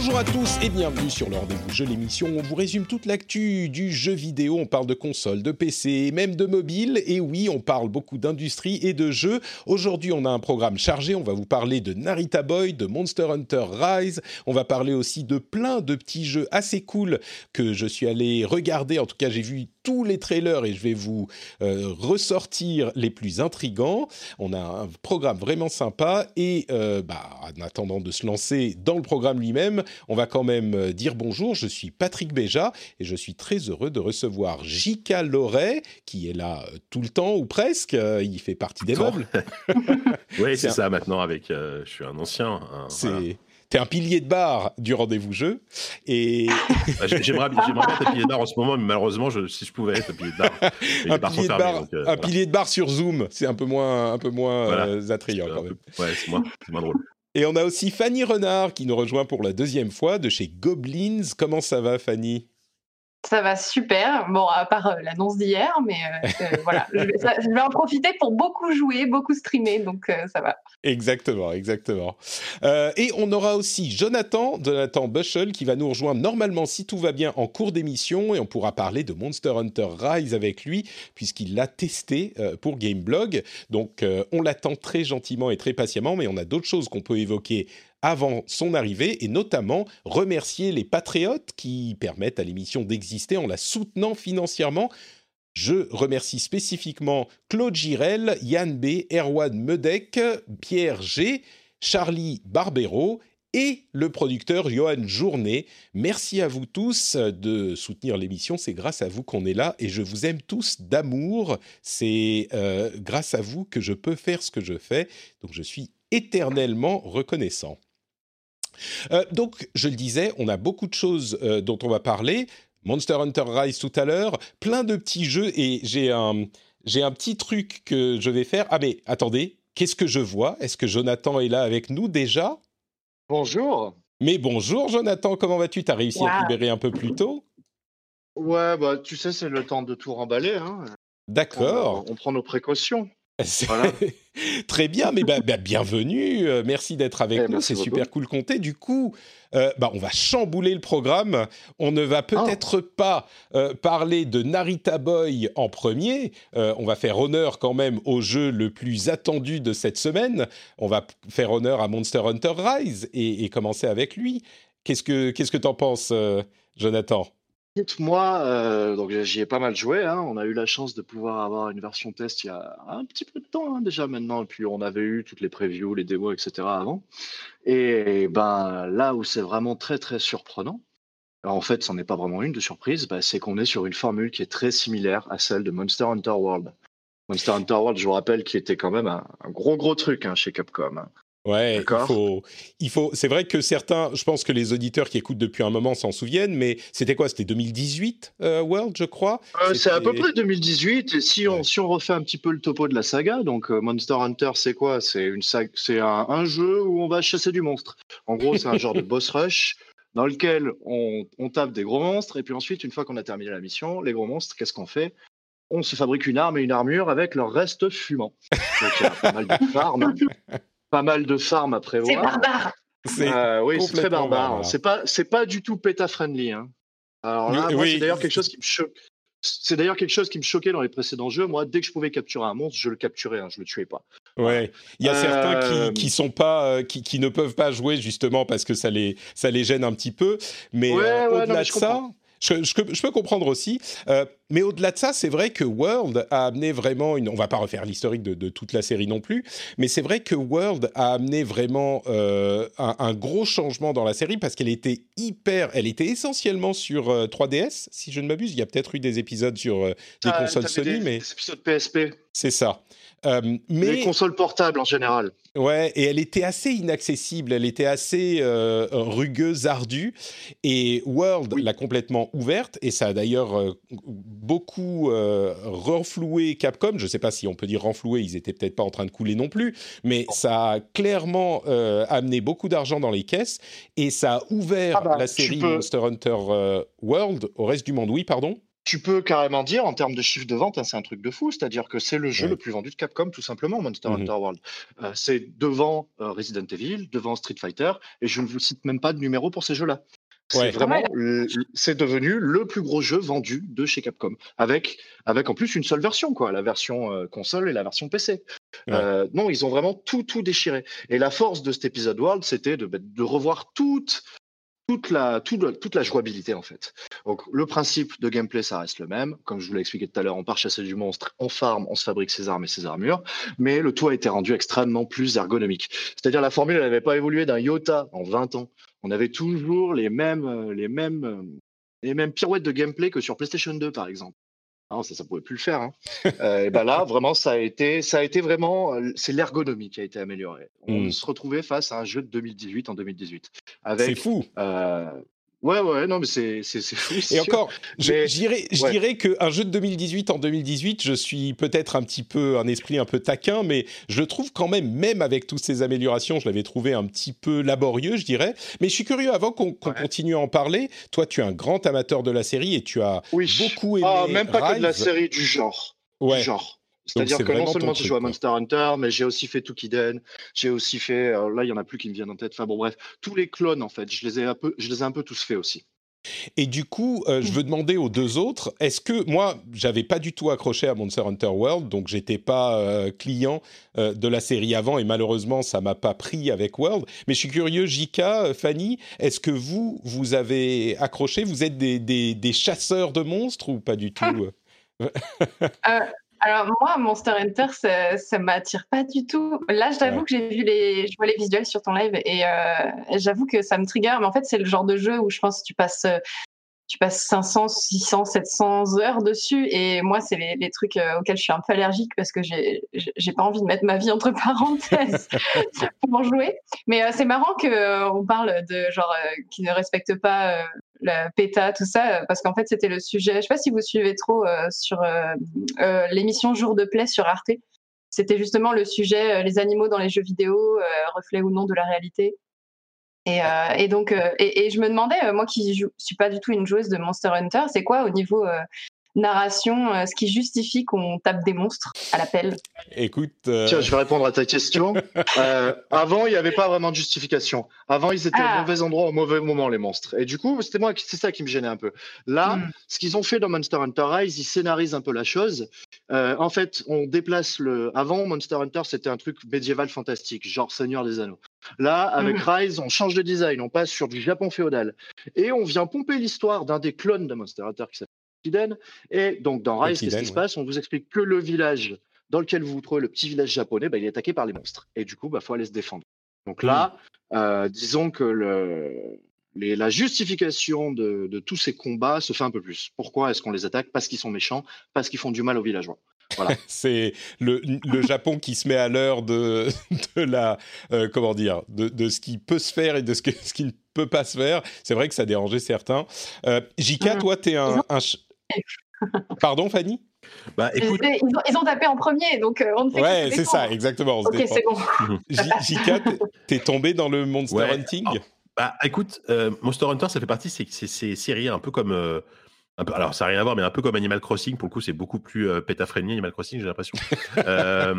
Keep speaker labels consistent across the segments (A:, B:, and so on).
A: Bonjour à tous et bienvenue sur le rendez-vous jeu l'émission. On vous résume toute l'actu du jeu vidéo. On parle de consoles, de PC, même de mobile. Et oui, on parle beaucoup d'industrie et de jeux. Aujourd'hui, on a un programme chargé. On va vous parler de Narita Boy, de Monster Hunter Rise. On va parler aussi de plein de petits jeux assez cool que je suis allé regarder. En tout cas, j'ai vu tous les trailers et je vais vous euh, ressortir les plus intrigants. On a un programme vraiment sympa et euh, bah, en attendant de se lancer dans le programme lui-même, on va quand même euh, dire bonjour. Je suis Patrick Béja et je suis très heureux de recevoir Jika Loret qui est là tout le temps ou presque. Il fait partie des meubles.
B: oui, c'est ça maintenant avec. je suis un ancien.
A: c'est T'es un pilier de bar du rendez-vous jeu. Et
B: bah, j'aimerais, bien être pilier de bar en ce moment, mais malheureusement, je, si je pouvais être pilier de bar,
A: un, pilier de, bar, euh, un pilier de bar sur Zoom, c'est un peu moins, un peu moins euh, attrayant quand même.
B: ouais, c'est moins, moins drôle.
A: Et on a aussi Fanny Renard qui nous rejoint pour la deuxième fois de chez Goblins. Comment ça va, Fanny?
C: Ça va super. Bon, à part euh, l'annonce d'hier, mais euh, euh, voilà, je, vais en profiter pour beaucoup jouer, beaucoup streamer, donc ça va.
A: Exactement, exactement. et on aura aussi Jonathan, Jonathan Bushel, qui va nous rejoindre normalement, si tout va bien, en cours d'émission, et on pourra parler de Monster Hunter Rise avec lui, puisqu'il l'a testé pour Gameblog. Donc, on l'attend très gentiment et très patiemment, mais on a d'autres choses qu'on peut évoquer avant son arrivée et notamment remercier les patriotes qui permettent à l'émission d'exister en la soutenant financièrement. Je remercie spécifiquement Claude Girel, Yann B, Erwan Medek, Pierre G, Charlie Barbero et le producteur Johan Journet. Merci à vous tous de soutenir l'émission. C'est grâce à vous qu'on est là et je vous aime tous d'amour. C'est euh, grâce à vous que je peux faire ce que je fais. Donc je suis éternellement reconnaissant. Euh, donc, je le disais, on a beaucoup de choses euh, dont on va parler. Monster Hunter Rise tout à l'heure, plein de petits jeux et j'ai un, j'ai un petit truc que je vais faire. Ah mais attendez, qu'est-ce que je vois? Est-ce que Jonathan est là avec nous déjà?
D: Bonjour.
A: Mais bonjour Jonathan, comment vas-tu? T'as réussi à te libérer un peu plus tôt?
D: Ouais, bah tu sais, c'est le temps de tout remballer. Hein.
A: D'accord.
D: on, prend nos précautions.
A: Très bien, mais bah, bah, bienvenue. Euh, merci d'être avec eh, nous. C'est super cool compter. Du coup, euh, bah, on va chambouler le programme. On ne va peut-être ah. pas euh, parler de Narita Boy en premier. on va faire honneur quand même au jeu le plus attendu de cette semaine. On va faire honneur à Monster Hunter Rise et, et commencer avec lui. Qu'est-ce que qu'est-ce que t'en penses, Jonathan?
D: Moi, euh, j'y ai pas mal joué. Hein. On a eu la chance de pouvoir avoir une version test il y a un petit peu de temps hein, déjà maintenant. Puis on avait eu toutes les previews, les démos, etc. avant. Et ben là où c'est vraiment très très surprenant, en fait, ce n'est pas vraiment une de surprise, bah, c'est qu'on est sur une formule qui est très similaire à celle de Monster Hunter World. Monster Hunter World, je vous rappelle, qui était quand même un, gros gros truc hein, chez Capcom.
A: Ouais, il faut, il faut. C'est vrai que certains, je pense que les auditeurs qui écoutent depuis un moment s'en souviennent, mais c'était quoi? C'était 2018 euh, World, je crois?
D: Euh, c'est à peu près 2018. Et si on si on refait un petit peu le topo de la saga, donc euh, Monster Hunter, c'est quoi? C'est une c'est un, jeu où on va chasser du monstre. En gros, c'est un genre de boss rush dans lequel on, on, tape des gros monstres et puis ensuite, une fois qu'on a terminé la mission, les gros monstres, qu'est-ce qu'on fait? On se fabrique une arme et une armure avec leur reste fumant. Donc il y a pas mal de farm pas mal de farm à prévoir.
C: C'est barbare.
D: Euh, oui, c'est très barbare. C'est pas, c'est pas du tout péta friendly. Hein. Alors là, c'est d'ailleurs quelque chose qui me choque. C'est d'ailleurs quelque chose qui me choquait dans les précédents jeux. Moi, dès que je pouvais capturer un monstre, je le capturais, hein, je le tuais pas.
A: Ouais, il y a certains qui, euh, qui sont pas, euh, qui, qui, ne peuvent pas jouer justement parce que ça les, ça les gêne un petit peu. Mais au-delà de ça, Je, je, je peux comprendre aussi. Euh, mais au-delà de ça, c'est vrai que World a amené vraiment une. On va pas refaire l'historique de, de, toute la série non plus, mais c'est vrai que World a amené vraiment euh, un, un, gros changement dans la série parce qu'elle était hyper. Elle était essentiellement sur euh, 3DS, si je ne m'abuse. Il y a peut-être eu des épisodes sur euh, des
D: Ah,
A: consoles Sony,
D: des-
A: mais
D: des épisodes PSP,
A: c'est ça. Euh,
D: les
A: mais
D: consoles portables en général.
A: Ouais, et elle était assez inaccessible, elle était assez euh, rugueuse, ardue, et World
D: Oui.
A: l'a complètement ouverte, et ça a d'ailleurs euh, beaucoup renfloué Capcom, je ne sais pas si on peut dire renfloué, ils étaient peut-être pas en train de couler non plus, mais ça a clairement amené beaucoup d'argent dans les caisses, et ça a ouvert
D: Ah bah,
A: la série
D: peux-
A: Monster Hunter World au reste du monde. Oui, pardon?
D: Tu peux carrément dire, en termes de chiffre de vente, hein, c'est un truc de fou. C'est-à-dire que c'est le jeu
A: Ouais.
D: le plus vendu de Capcom, tout simplement, Monster
A: Mhm.
D: Hunter World. Euh, c'est devant euh, Resident Evil, devant Street Fighter, et je ne vous cite même pas de numéro pour ces jeux-là. C'est
A: Ouais.
D: vraiment,
C: Ouais.
D: le- c'est devenu le plus gros jeu vendu de chez Capcom, avec, avec en plus une seule version, quoi, la version euh, console et la version PC.
A: Ouais.
D: Euh, non, ils ont vraiment tout, tout déchiré. Et la force de cet épisode World, c'était de, bah, de revoir toute, toute la, jouabilité en fait. Donc le principe de gameplay, ça reste le même. Comme je vous l'ai expliqué tout à l'heure, on part chasser du monstre, on farm, on se fabrique ses armes et ses armures, mais le tout a été rendu extrêmement plus ergonomique. C'est-à-dire la formule, n'avait pas évolué d'un iota en 20 ans. On avait toujours les mêmes, euh, les mêmes, euh, les mêmes pirouettes de gameplay que sur PlayStation 2 par exemple. Ça, ça pouvait plus le faire. Hein. Euh, et ben là, vraiment, ça a été, ça a été vraiment, c'est l'ergonomie qui a été améliorée. On
A: Mm.
D: se retrouvait face à un jeu de 2018 en 2018,
A: C'est fou
D: euh, ouais, ouais, non, mais c'est, fou.
A: Et encore, je, dirais, je
D: ouais.
A: dirais qu'un jeu de 2018 en 2018, je suis peut-être un petit peu, un esprit un peu taquin, mais je le trouve quand même, même avec toutes ces améliorations, je l'avais trouvé un petit peu laborieux, je dirais. Mais je suis curieux, avant qu'on
D: Ouais.
A: continue à en parler, toi, tu es un grand amateur de la série et tu as
D: oui.
A: beaucoup aimé
D: Ah, même pas que de la série du genre.
A: Ouais.
D: Du genre. C'est-à-dire
A: c'est
D: que non seulement j'ai joué à. Monster Hunter, mais j'ai aussi fait Tukiden, j'ai aussi fait, euh, là il y en a plus qui me viennent en tête. Enfin bon bref, tous les clones en fait, je les ai un peu, je les ai un peu tous faits aussi.
A: Et du coup, euh, je veux demander aux deux autres, est-ce que moi, j'avais pas du tout accroché à Monster Hunter World, donc j'étais pas euh, client euh, de la série avant, et malheureusement, ça m'a pas pris avec World. Mais je suis curieux, Jika, Fanny, est-ce que vous, vous avez accroché? Vous êtes des, des, des chasseurs de monstres ou pas du tout euh
C: Alors moi, Monster Hunter, ça, ça m'attire pas du tout. Là, j'avoue
A: Ouais.
C: que j'ai vu les, je vois les visuels sur ton live et euh, j'avoue que ça me trigger. Mais en fait, c'est le genre de jeu où je pense que tu passes, euh, tu passes 500, 600, 700 heures dessus. Et moi, c'est les, les trucs euh, auxquels je suis un peu allergique parce que j'ai, j'ai pas envie de mettre ma vie entre parenthèses pour en jouer. Mais euh, c'est marrant que euh, on parle de genre euh, qui ne respecte pas euh, la PETA, tout ça, euh, parce qu'en fait, c'était le sujet. Je sais pas si vous suivez trop euh, sur euh, l'émission Jour de Play sur Arte. C'était justement le sujet les animaux dans les jeux vidéo, reflet ou non de la réalité. Et, donc, et, je me demandais, moi qui joue, suis pas du tout une joueuse de Monster Hunter, c'est quoi au niveau narration, euh, ce qui justifie qu'on tape des monstres à l'appel
A: Écoute, euh,
D: Tiens, je vais répondre à ta question. Euh, avant, il n'y avait pas vraiment de justification. Avant, ils étaient
C: Ah.
D: au mauvais endroit au mauvais moment, les monstres. Et du coup, c'était moi, qui- c'est ça qui me gênait un peu. Là,
C: Mm.
D: ce qu'ils ont fait dans Monster Hunter Rise, ils scénarisent un peu la chose. Euh, en fait, on déplace le. Avant, Monster Hunter, c'était un truc médiéval fantastique, genre Seigneur des Anneaux. Là, avec
C: Mhm.
D: Rise, on change de design, on passe sur du Japon féodal. Et on vient pomper l'histoire d'un des clones de Monster Hunter qui s'appelle Kiden. Et donc, dans Rise, qu'est-ce qui se passe? On vous explique que le village dans lequel vous vous trouvez, le petit village japonais, bah, il est attaqué par les monstres. Et du coup, il faut aller se défendre. Donc là, euh, disons que le, les- la justification de, de tous ces combats se fait un peu plus. Pourquoi est-ce qu'on les attaque? Parce qu'ils sont méchants, parce qu'ils font du mal aux villageois.
A: c'est le, le Japon qui se met à l'heure de, de la euh, comment dire de, de ce qui peut se faire et de ce, que, ce qui ne peut pas se faire. C'est vrai que ça dérangeait certains. Euh, Jika,
C: Mhm.
A: toi, t'es un, un Pardon, Fanny?
B: Bah écoute,
C: ils, ont, ils ont tapé en premier, donc euh, on ne fait
A: Ouais, c'est ça, exactement. on se
C: Ok, c'est bon.
A: Jika, t'es- tombé dans le Monster
B: Ouais.
A: Hunting?
B: Ah. bah écoute, euh, Monster Hunter, ça fait partie de ces, séries un peu comme. euh, un peu, alors ça n'a rien à voir, mais un peu comme Animal Crossing. Pour le coup, c'est beaucoup plus euh, Animal Crossing, j'ai l'impression. Euh,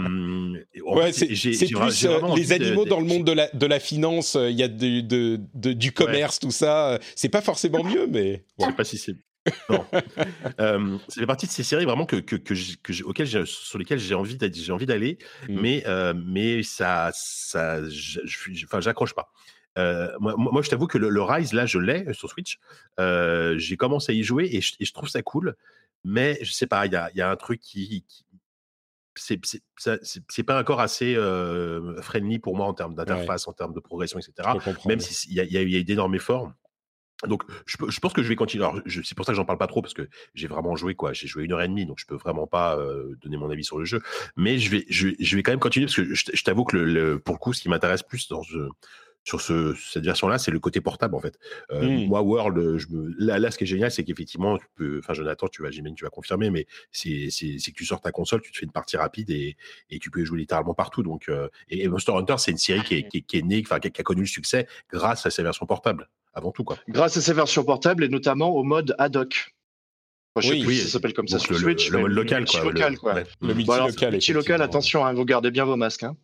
A: Ouais, c'est plus euh, les animaux
B: de-
A: dans le monde de la, de la finance. euh, Il y a du, de, de- du commerce, tout ça. euh, C'est pas forcément mieux, mais
B: Je sais pas si c'est. Non. euh, fait partie de ces séries vraiment que, que, auxquelles sur lesquelles j'ai envie d'être- j'ai envie d'aller,
A: Mm.
B: mais euh, mais ça ça enfin j'accroche pas. Euh, moi, moi, je t'avoue que le, Rise, là, je l'ai sur Switch. J'ai commencé à y jouer et je, trouve ça cool. Mais je sais pas, il y a, y a, un truc qui, c'est pas encore assez friendly pour moi en termes d'interface, en termes de progression, etc. Même s'il y, a, y a d'énormes efforts. Donc, je, pense que je vais continuer. c'est pour ça que j'en parle pas trop parce que j'ai vraiment joué quoi. J'ai joué une heure et demie, donc je peux vraiment pas donner mon avis sur le jeu. Mais je vais, je, vais quand même continuer parce que je, t'avoue que le, pour le coup, ce qui m'intéresse plus dans ce, sur ce, cette version-là, c'est le côté portable en fait. Euh, mmh. Moi, World, je me... là, ce qui est génial, c'est qu'effectivement, tu peux, enfin, Jonathan, tu vas, j'imagine, tu vas confirmer, mais c'est, que tu sors ta console, tu te fais une partie rapide et, et tu peux jouer littéralement partout. Donc, euh, et, Monster Hunter, c'est une série qui est, qui est, née, enfin, qui, a connu le succès grâce à sa version portable, avant tout quoi.
D: Grâce à sa version portable et notamment au mode ad hoc. oui, oui, ça s'appelle comme ça sur
B: le,
D: Switch.
B: Le, mode local, quoi.
D: Local, quoi. Le, multi-local. multi-local, attention, hein, vous gardez bien vos masques. Hein.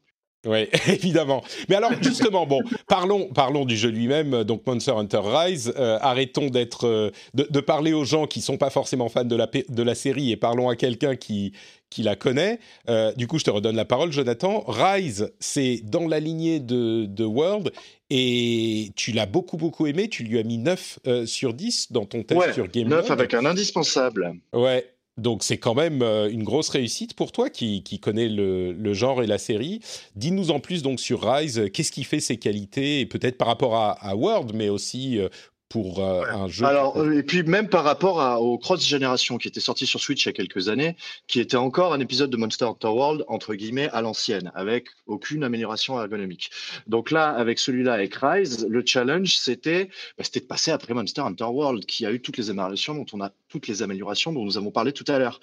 A: Oui, évidemment. Mais alors, justement, bon, parlons, parlons du jeu lui-même, donc Monster Hunter Rise. Euh, arrêtons d'être, euh, de, parler aux gens qui sont pas forcément fans de la, de la série et parlons à quelqu'un qui, qui la connaît. Euh, du coup, je te redonne la parole, Jonathan. Rise, c'est dans la lignée de, de World et tu l'as beaucoup, beaucoup aimé. Tu lui as mis 9 sur 10 dans ton test sur Game 9
D: avec un indispensable.
A: Ouais, donc c'est quand même euh, une grosse réussite pour toi qui, qui connais le, genre et la série. Dis-nous en plus donc sur Rise, qu'est-ce qui fait ses qualités peut-être par rapport à, à World, mais aussi euh, pour euh, un jeu.
D: Alors, euh, et puis même par rapport à, au Cross Génération qui était sorti sur Switch il y a quelques années, qui était encore un épisode de Monster Hunter World entre guillemets à l'ancienne, avec aucune amélioration ergonomique. Donc là, avec celui-là, avec Rise, le challenge c'était, bah, c'était de passer après Monster Hunter World, qui a eu toutes les améliorations dont on a toutes les améliorations dont nous avons parlé tout à l'heure.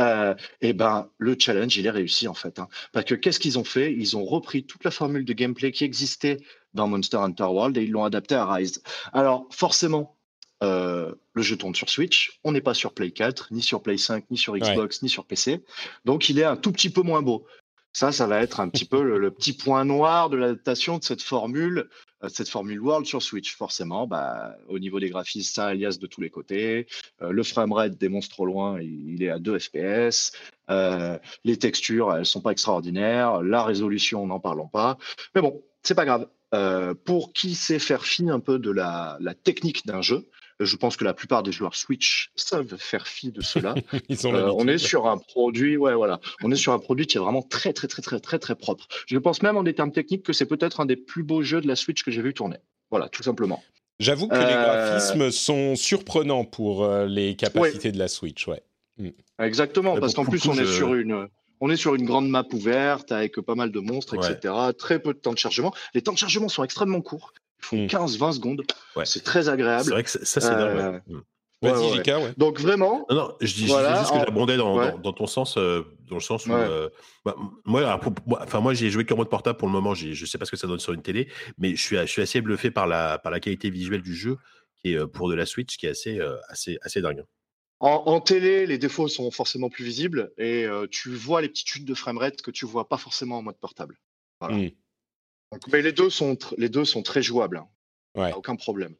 D: Euh, et ben le challenge il est réussi en fait, hein. parce que qu'est-ce qu'ils ont fait? Ils ont repris toute la formule de gameplay qui existait dans Monster Hunter World et ils l'ont adapté à Rise. Alors forcément, euh, le jeu tourne sur Switch, on n'est pas sur Play 4, ni sur Play 5, ni sur Xbox, ni sur PC, donc il est un tout petit peu moins beau. Ça, ça va être un petit peu le, petit point noir de l'adaptation de cette formule, euh, cette formule World sur Switch. Forcément, bah, au niveau des graphismes, ça alias de tous les côtés. Euh, le framerate démontre trop loin, il, est à 2 FPS. les textures, elles sont pas extraordinaires. La résolution, n'en parlons pas. Mais bon, c'est pas grave. Euh, pour qui sait faire fi un peu de la, technique d'un jeu, je pense que la plupart des joueurs Switch savent faire fi de cela. Euh, on est sur un produit, ouais, voilà, on est sur un produit qui est vraiment très, très, très, très, très, très propre. Je pense même en des termes techniques que c'est peut-être un des plus beaux jeux de la Switch que j'ai vu tourner. Voilà, tout simplement.
A: J'avoue que les euh, graphismes sont surprenants pour les capacités de la Switch, ouais.
D: Mm. Exactement, parce qu'en plus on est sur une on est sur une grande map ouverte avec pas mal de monstres, etc. Très peu de temps de chargement. Les temps de chargement sont extrêmement courts. Ils font 15-20 hmm. secondes. C'est très agréable.
B: C'est vrai que ça, c'est dingue.
A: Euh, hmm. Vas-y, Jika, ouais.
D: Donc vraiment.
B: Non, non je dis, juste que j'abondais dans, dans, ton sens, euh, dans le sens où, euh, bah, moi, enfin moi, j'ai joué qu'en mode portable pour le moment. Je sais pas ce que ça donne sur une télé, mais je suis, je suis assez bluffé par la, par la qualité visuelle du jeu, qui est pour de la Switch, qui est assez, assez, assez dingue.
D: En, télé, les défauts sont forcément plus visibles et euh, tu vois les petites chutes de framerate que tu vois pas forcément en mode portable. Mmh. mais les deux sont les deux sont très jouables. Hein. Aucun problème.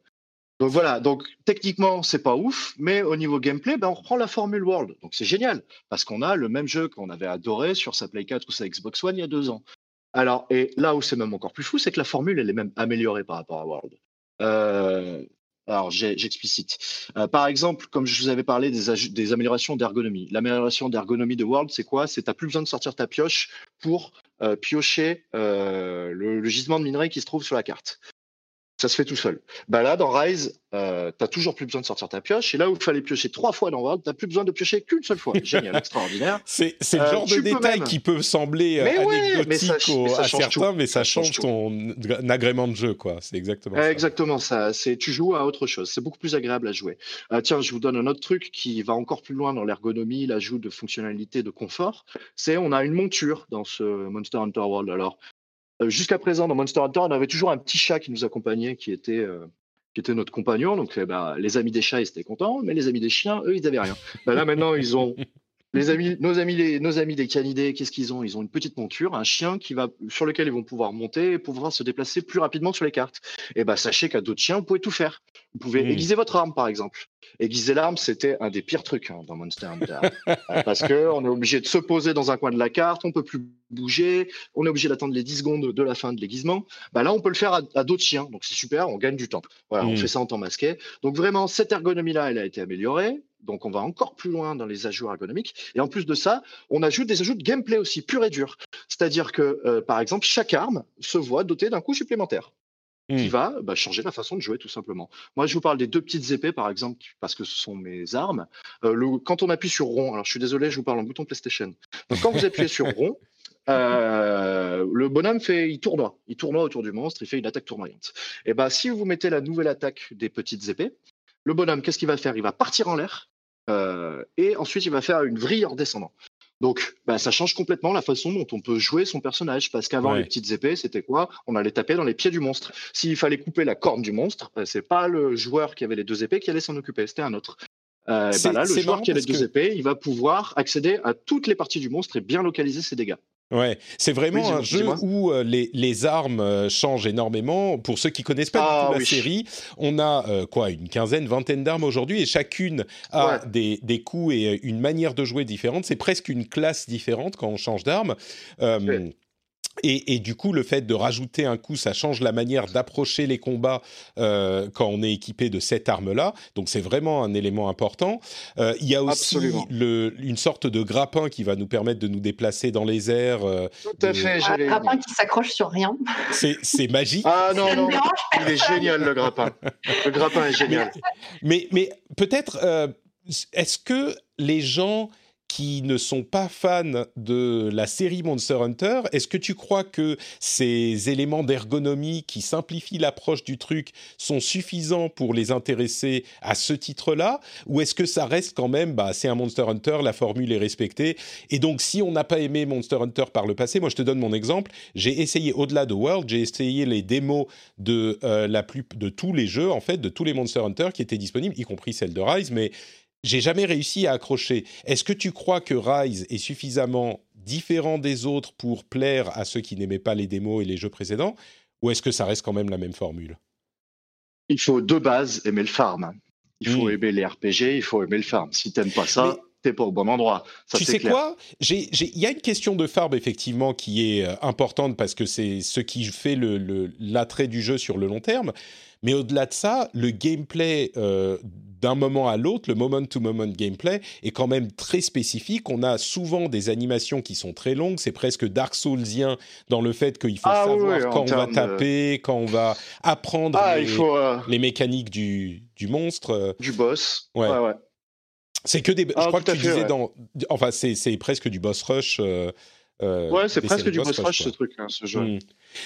D: Donc voilà, donc techniquement c'est pas ouf, mais au niveau gameplay, ben, on reprend la formule World. Donc c'est génial parce qu'on a le même jeu qu'on avait adoré sur sa Play 4 ou sa Xbox One il y a deux ans. Alors et là où c'est même encore plus fou, c'est que la formule elle est même améliorée par rapport à World. Euh, alors, j'explicite. Euh, par exemple, comme je vous avais parlé des, améliorations d'ergonomie. L'amélioration d'ergonomie de World, c'est quoi? C'est tu n'as plus besoin de sortir ta pioche pour euh, piocher euh, le, le, gisement de minerai qui se trouve sur la carte ça se fait tout seul. Bah là, dans Rise, euh, tu n'as toujours plus besoin de sortir ta pioche. Et là où il fallait piocher trois fois dans World, tu n'as plus besoin de piocher qu'une seule fois. Génial, extraordinaire.
A: C'est le euh, genre de détail qui peut sembler euh, anecdotique à certains, mais ça, change, ton agrément de jeu. quoi. C'est exactement ça.
D: Exactement ça. Tu joues à autre chose. C'est beaucoup plus agréable à jouer. tiens, je vous donne un autre truc qui va encore plus loin dans l'ergonomie, l'ajout de fonctionnalité, de confort. C'est on a une monture dans ce Monster Hunter World. Alors, euh, jusqu'à présent, dans Monster Hunter, on avait toujours un petit chat qui nous accompagnait, qui était, euh, qui était notre compagnon. Donc, eh ben, les amis des chats, ils étaient contents, mais les amis des chiens, eux, ils n'avaient rien. Ben là, maintenant, ils ont les amis, nos amis, les, nos amis des canidés, qu'est-ce qu'ils ont? Ils ont une petite monture, un chien qui va, sur lequel ils vont pouvoir monter et pouvoir se déplacer plus rapidement sur les cartes. Et ben, sachez qu'à d'autres chiens, vous pouvez tout faire. Vous pouvez mm. aiguiser votre arme, par exemple. Aiguiser l'arme, c'était un des pires trucs hein, dans Monster Hunter. Euh, parce qu'on est obligé de se poser dans un coin de la carte, on peut plus bouger, on est obligé d'attendre les 10 secondes de la fin de l'aiguisement. Bah là, on peut le faire à, d'autres chiens, donc c'est super, on gagne du temps. Voilà, on mm. fait ça en temps masqué. Donc vraiment, cette ergonomie-là, elle a été améliorée. Donc on va encore plus loin dans les ajouts ergonomiques. Et en plus de ça, on ajoute des ajouts de gameplay aussi, pur et dur. C'est-à-dire que, euh, par exemple, chaque arme se voit dotée d'un coup supplémentaire qui mmh. va bah, changer la façon de jouer tout simplement. Moi, je vous parle des deux petites épées, par exemple, parce que ce sont mes armes. Euh, le, quand on appuie sur rond, alors je suis désolé, je vous parle en bouton PlayStation. Donc quand vous appuyez sur rond, euh, le bonhomme fait, il tournoie, il tournoie autour du monstre, il fait une attaque tournoyante. Et ben, si vous mettez la nouvelle attaque des petites épées, le bonhomme, qu'est-ce qu'il va faire? Il va partir en l'air euh, et ensuite il va faire une vrille en descendant. Donc, bah, ça change complètement la façon dont on peut jouer son personnage. Parce qu'avant, les petites épées, c'était quoi? On allait taper dans les pieds du monstre. S'il fallait couper la corne du monstre, bah, c'est pas le joueur qui avait les deux épées qui allait s'en occuper, c'était un autre. Euh, bah là, le joueur qui a les deux épées, il va pouvoir accéder à toutes les parties du monstre et bien localiser ses dégâts.
A: Ouais, c'est vraiment un jeu où euh, les, les, armes euh, changent énormément. Pour ceux qui connaissent pas ah, la série, on a euh, quoi une quinzaine, vingtaine d'armes aujourd'hui et chacune a des, des, coups et une manière de jouer différente. C'est presque une classe différente quand on change d'arme. Et, du coup, le fait de rajouter un coup, ça change la manière d'approcher les combats euh, quand on est équipé de cette arme-là. Donc, c'est vraiment un élément important. Euh, il y a aussi le, une sorte de grappin qui va nous permettre de nous déplacer dans les airs.
D: Euh, Tout à fait.
C: Un grappin qui s'accroche sur rien.
A: C'est magique.
D: Ah non, non, il est génial le grappin. Le grappin est génial.
A: Mais, mais, mais peut-être, est-ce que les gens qui ne sont pas fans de la série Monster Hunter, est-ce que tu crois que ces éléments d'ergonomie qui simplifient l'approche du truc sont suffisants pour les intéresser à ce titre-là? Ou est-ce que ça reste quand même, bah, c'est un Monster Hunter, la formule est respectée Et donc, si on n'a pas aimé Monster Hunter par le passé, moi je te donne mon exemple, j'ai essayé au-delà de World, j'ai essayé les démos de, euh, la plus, de tous les jeux, en fait, de tous les Monster Hunter qui étaient disponibles, y compris celle de Rise, mais j'ai jamais réussi à accrocher. Est-ce que tu crois que Rise est suffisamment différent des autres pour plaire à ceux qui n'aimaient pas les démos et les jeux précédents, ou est-ce que ça reste quand même la même formule?
D: Il faut de base aimer le farm. Il faut hmm. aimer les RPG, il faut aimer le farm. Si tu n'aimes pas ça, tu n'es pas au bon endroit.
A: tu sais quoi? Il y a une question de farm effectivement qui est euh, importante parce que c'est ce qui fait l'attrait du jeu sur le long terme. Mais au-delà de ça, le gameplay euh, d'un moment à l'autre, le moment-to-moment gameplay est quand même très spécifique. On a souvent des animations qui sont très longues. C'est presque Dark Soulsien dans le fait qu'il faut ah savoir quand on va taper, quand on va apprendre ah, euh, les, mécaniques du, du, monstre.
D: Du boss. Ouais. ouais,
A: C'est que des. je ah, crois que tu disais dans. Enfin, c'est presque du boss rush. Euh,
D: euh, ouais, c'est presque du boss rush, ce truc, hein, ce jeu. Hmm.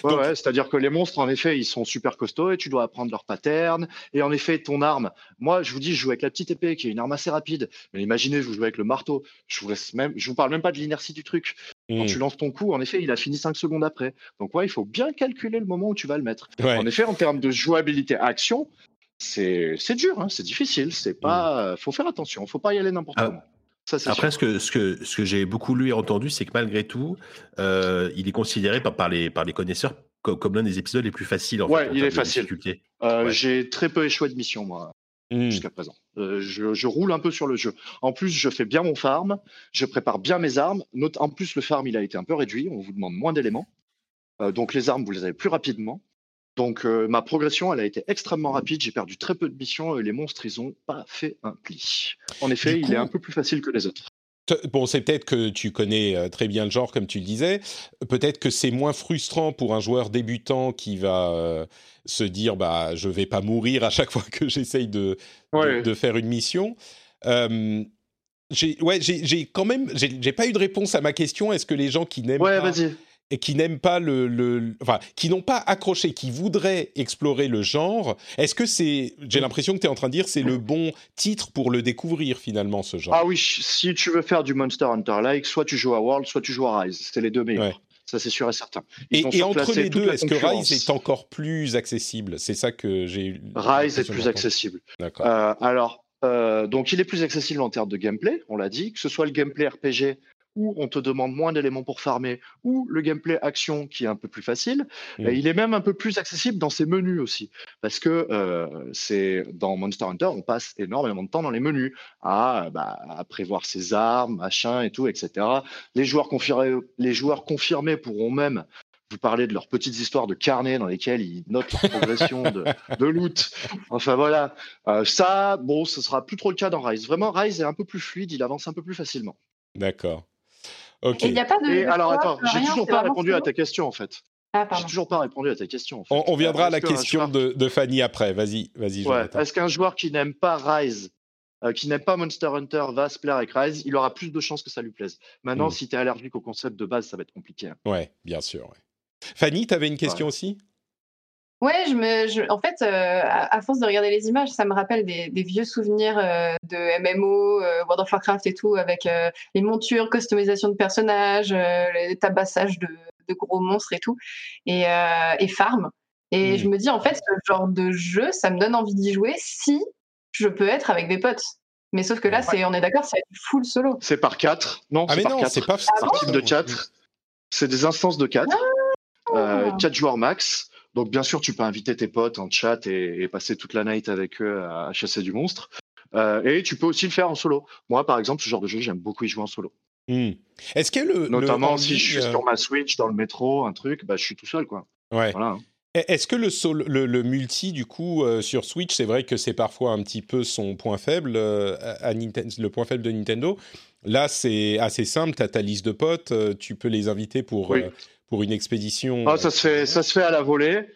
D: Ouais, c'est-à-dire que les monstres, en effet, ils sont super costauds et tu dois apprendre leur pattern. Et en effet, ton arme, moi, je vous dis, je joue avec la petite épée qui est une arme assez rapide. Mais imaginez, je vous joue avec le marteau. Je vous laisse même, je vous parle même pas de l'inertie du truc. Quand hmm. tu lances ton coup, en effet, il a fini 5 secondes après. Donc, ouais, il faut bien calculer le moment où tu vas le mettre. En effet, en termes de jouabilité action, c'est dur, hein, c'est difficile. C'est pas, hmm. faut faire attention. Faut pas y aller n'importe ah. comment.
B: Après, ce que, ce que, ce que j'ai beaucoup lu et entendu, c'est que malgré tout, euh, il est considéré par, par, les, par les connaisseurs comme, l'un des épisodes les plus faciles. En
D: ouais, il est facile. Euh, j'ai très peu échoué de mission, moi, mmh. jusqu'à présent. Euh, je, je, roule un peu sur le jeu. En plus, je fais bien mon farm, je prépare bien mes armes. en plus, le farm, il a été un peu réduit, on vous demande moins d'éléments. donc les armes, vous les avez plus rapidement. Donc euh, ma progression, elle a été extrêmement rapide. J'ai perdu très peu de missions et les monstres, ils n'ont pas fait un pli. En effet, il est un peu plus facile que les autres.
A: Bon, c'est peut-être que tu connais euh, très bien le genre, comme tu le disais. Peut-être que c'est moins frustrant pour un joueur débutant qui va euh, se dire, bah, je vais pas mourir à chaque fois que j'essaye de, de, faire une mission. j'ai, ouais, j'ai quand même, j'ai pas eu de réponse à ma question. Est-ce que les gens qui n'aiment
D: ouais, pas
A: qui n'aiment pas le, le, enfin, qui n'ont pas accroché, qui voudraient explorer le genre, est-ce que c'est, j'ai l'impression que tu es en train de dire, c'est le bon titre pour le découvrir finalement ce genre?
D: Ah oui, si tu veux faire du Monster Hunter-like, soit tu joues à World, soit tu joues à Rise, c'est les deux meilleurs. Ça, c'est sûr et certain.
A: et, entre les deux, est-ce que Rise est encore plus accessible? C'est ça que j'ai eu.
D: Rise est plus accessible. D'accord. Euh, alors, euh, donc, il est plus accessible en termes de gameplay, on l'a dit, que ce soit le gameplay RPG où on te demande moins d'éléments pour farmer, ou le gameplay action qui est un peu plus facile. Et il est même un peu plus accessible dans ses menus aussi, parce que euh, c'est dans Monster Hunter, on passe énormément de temps dans les menus à, bah, à prévoir ses armes, machin et tout, etc. Les joueurs confirmés, les joueurs confirmés pourront même vous parler de leurs petites histoires de carnets dans lesquels ils notent leur progression de, de, loot. Enfin voilà, euh, ça, bon, ce sera plus trop le cas dans Rise. Vraiment, Rise est un peu plus fluide, il avance un peu plus facilement.
A: D'accord. Ok.
C: Il n'y a pas de.
D: Et alors attends, j'ai toujours pas répondu à ta question en fait. Ah, j'ai toujours pas répondu à ta question. En fait.
A: on, on, viendra à la question de, de, Fanny après. Vas-y, vas-y.
D: Ouais. Est-ce qu'un joueur qui n'aime pas Rise euh, qui n'aime pas Monster Hunter va se plaire avec Rise, il aura plus de chances que ça lui plaise. Maintenant, mmh. si tu es allergique au concept de base, ça va être compliqué. Hein.
A: Ouais, bien sûr. Ouais. Fanny, tu avais une question
D: ouais.
A: aussi?
C: Ouais, je me, je, en fait, euh, à, à, force de regarder les images, ça me rappelle des, des vieux souvenirs euh, de MMO, euh, World of Warcraft et tout, avec euh, les montures, customisation de personnages, euh, les tabassages de, de, gros monstres et tout, et, et farm. Et mmh. je me dis, en fait, ce genre de jeu, ça me donne envie d'y jouer si je peux être avec des potes. Mais sauf que là, c'est, on est d'accord, c'est full solo.
D: C'est par 4. Non,
A: ah
D: c'est par
A: non,
D: 4.
A: C'est pas
D: ah type de 4. C'est des instances de 4.
C: Ah.
D: Euh, 4 joueurs max. Donc, bien sûr, tu peux inviter tes potes en chat et, et passer toute la night avec eux à, à chasser du monstre. Euh, et tu peux aussi le faire en solo. Moi, par exemple, ce genre de jeu, j'aime beaucoup y jouer en solo.
A: Mmh. Est-ce que le.
D: Notamment
A: le
D: si je suis
A: euh...
D: sur ma Switch, dans le métro, un truc, bah, je suis tout seul, quoi.
A: Ouais.
D: Voilà.
A: Est-ce que le, solo, le, le, multi, du coup, euh, sur Switch, c'est vrai que c'est parfois un petit peu son point faible, euh, à le point faible de Nintendo. Là, c'est assez simple, tu as ta liste de potes, euh, tu peux les inviter pour,
D: oui.
A: Pour une expédition.
D: Ah, ça, se fait, ça se fait à la volée.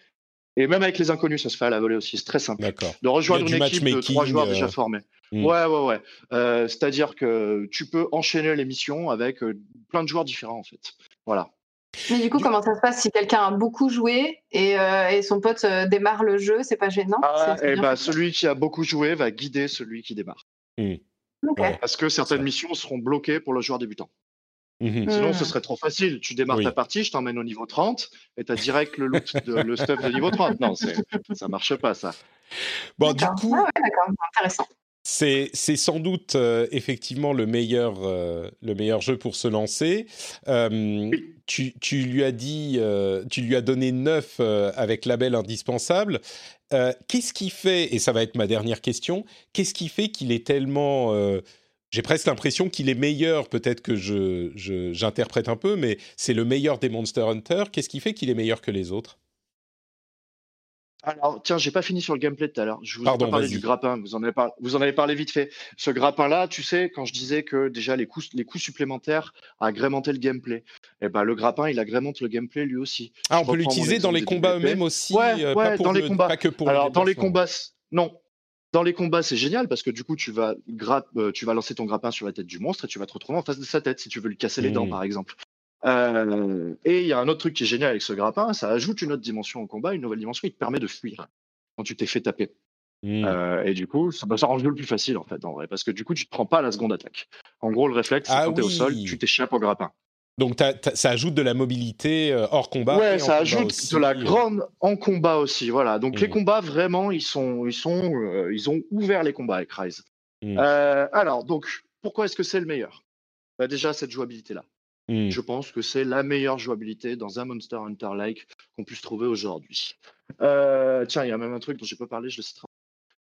D: Et même avec les inconnus, ça se fait à la volée aussi. C'est très simple. De rejoindre une équipe de trois joueurs déjà formés.
A: Hmm.
D: Ouais, ouais, ouais. Euh, C'est-à-dire que tu peux enchaîner les missions avec euh, plein de joueurs différents, en fait. Voilà.
C: Mais du coup, comment ça se passe si quelqu'un a beaucoup joué et, euh, et son pote euh, démarre le jeu C'est pas gênant?
D: Ah, et bah, Celui qui a beaucoup joué va guider celui qui démarre.
A: Mmh.
C: Okay.
D: Parce que certaines missions seront bloquées pour le joueur débutant. Mmh. Sinon, mmh. ce serait trop facile. Tu démarres oui. ta partie, je t'emmène au niveau 30 et tu as direct le, loot de, le stuff de niveau 30. Non, ça marche pas, ça.
A: Bon, du coup.
C: Ah ouais, d'accord, intéressant.
A: C'est, c'est sans doute euh, effectivement le meilleur, euh, le meilleur jeu pour se lancer. Euh,
D: oui.
A: tu, tu, lui as dit, euh, tu lui as donné 9 euh, avec label indispensable. Euh, qu'est-ce qui fait, et ça va être ma dernière question, qu'est-ce qui fait qu'il est tellement... j'ai presque l'impression qu'il est meilleur, peut-être que je, j'interprète un peu, mais c'est le meilleur des Monster Hunter. Qu'est-ce qui fait qu'il est meilleur que les autres?
D: Alors, tiens, j'ai pas fini sur le gameplay tout à l'heure. Je vous
A: Pardon,
D: ai parlé du grappin. Vous en, avez par... vous en avez parlé vite fait. Ce grappin-là, tu sais, quand je disais que déjà les coûts, les coûts supplémentaires agrémentaient le gameplay, eh ben, le grappin, il agrémente le gameplay lui aussi.
A: Ah, on peut l'utiliser dans les combats eux-mêmes aussi
D: Ouais,
A: euh,
D: ouais
A: pas pour
D: dans
A: le,
D: les combats.
A: Pas que pour
D: Alors, dans les combats, non. Dans les combats, c'est génial parce que du coup, tu vas, gra... euh, tu vas lancer ton grappin sur la tête du monstre et tu vas te retrouver en face de sa tête si tu veux lui casser les dents, par exemple. Euh, et il y a un autre truc qui est génial avec ce grappin, ça ajoute une autre dimension au combat, une nouvelle dimension, il te permet de fuir quand tu t'es fait taper.
A: Mmh.
D: Euh, et du coup, ça, bah, ça rend le jeu le plus facile en fait, en vrai, parce que du coup, tu te prends pas la seconde attaque. En gros, le réflexe, c'est
A: Ah
D: quand t'es au sol, tu t'échappes au grappin.
A: Donc ça ajoute de la mobilité euh, hors combat.
D: Ouais, ça ajoute
A: aussi.
D: de la grande en combat aussi. Voilà. Donc les
A: Mhm.
D: combats vraiment, ils sont, ils sont, euh, ils ont ouvert les combats avec Rise. Euh, alors donc, pourquoi est-ce que c'est le meilleur? Bah, Déjà cette jouabilité là.
A: Mmh.
D: Je pense que c'est la meilleure jouabilité dans un Monster Hunter-like qu'on puisse trouver aujourd'hui. Euh, tiens, il y a même un truc dont j'ai pas parlé, je le citerai.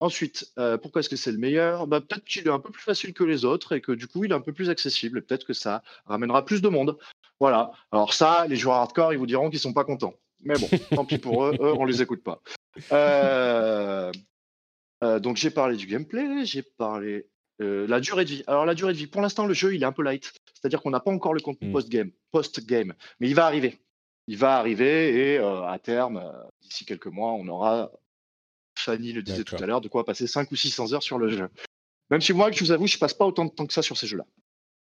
D: Ensuite, euh, pourquoi est-ce que c'est le meilleur? Bah, Peut-être qu'il est un peu plus facile que les autres et que du coup, il est un peu plus accessible. et Peut-être que ça ramènera plus de monde. Voilà. Alors ça, les joueurs hardcore, ils vous diront qu'ils sont pas contents. Mais bon, tant pis pour eux, eux, on les écoute pas. Euh, euh, donc j'ai parlé du gameplay, j'ai parlé euh, la durée de vie. Alors la durée de vie, pour l'instant, le jeu, il est un peu light. C'est-à-dire qu'on n'a pas encore le contenu
A: Mm.
D: post-game, post-game, mais il va arriver. Il va arriver et à terme, d'ici quelques mois, on aura, Fanny le disait tout à l'heure, de quoi passer 5 ou 600 heures sur le jeu. Même si moi, je vous avoue, je passe pas autant de temps que ça sur ces jeux-là.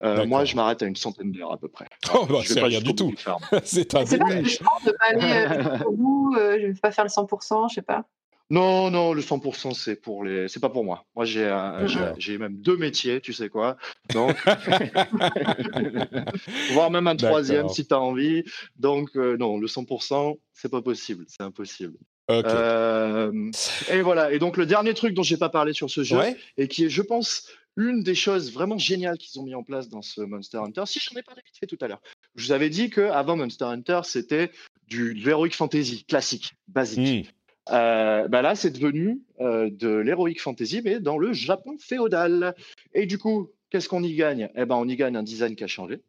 D: Euh, moi, je m'arrête à une centaine d'heures à peu près.
A: Oh, bah, c'est
D: pas
A: rien du tout. c'est un
C: C'est pas de pas aller euh, jusqu'au bout, euh, je vais pas faire le 100%, je sais pas.
D: Non, non, le 100%, c'est pour les, c'est pas pour moi. Moi, j'ai, un- j'ai, même deux métiers, tu sais quoi. Donc, voire même un troisième si tu as envie. Donc, euh, non, le 100%, c'est pas possible, c'est impossible. Euh, et voilà. Et donc, le dernier truc dont j'ai pas parlé sur ce jeu,
A: ouais.
D: et qui est, je pense, une des choses vraiment géniales qu'ils ont mis en place dans ce Monster Hunter, si j'en ai parlé vite fait tout à l'heure, je vous avais dit qu'avant Monster Hunter, c'était du, Heroic Fantasy classique, basique. Euh, bah là, c'est devenu euh, de l'Heroic Fantasy, mais dans le Japon féodal. Et du coup, qu'est-ce qu'on y gagne? Eh ben, on y gagne un design qui a changé.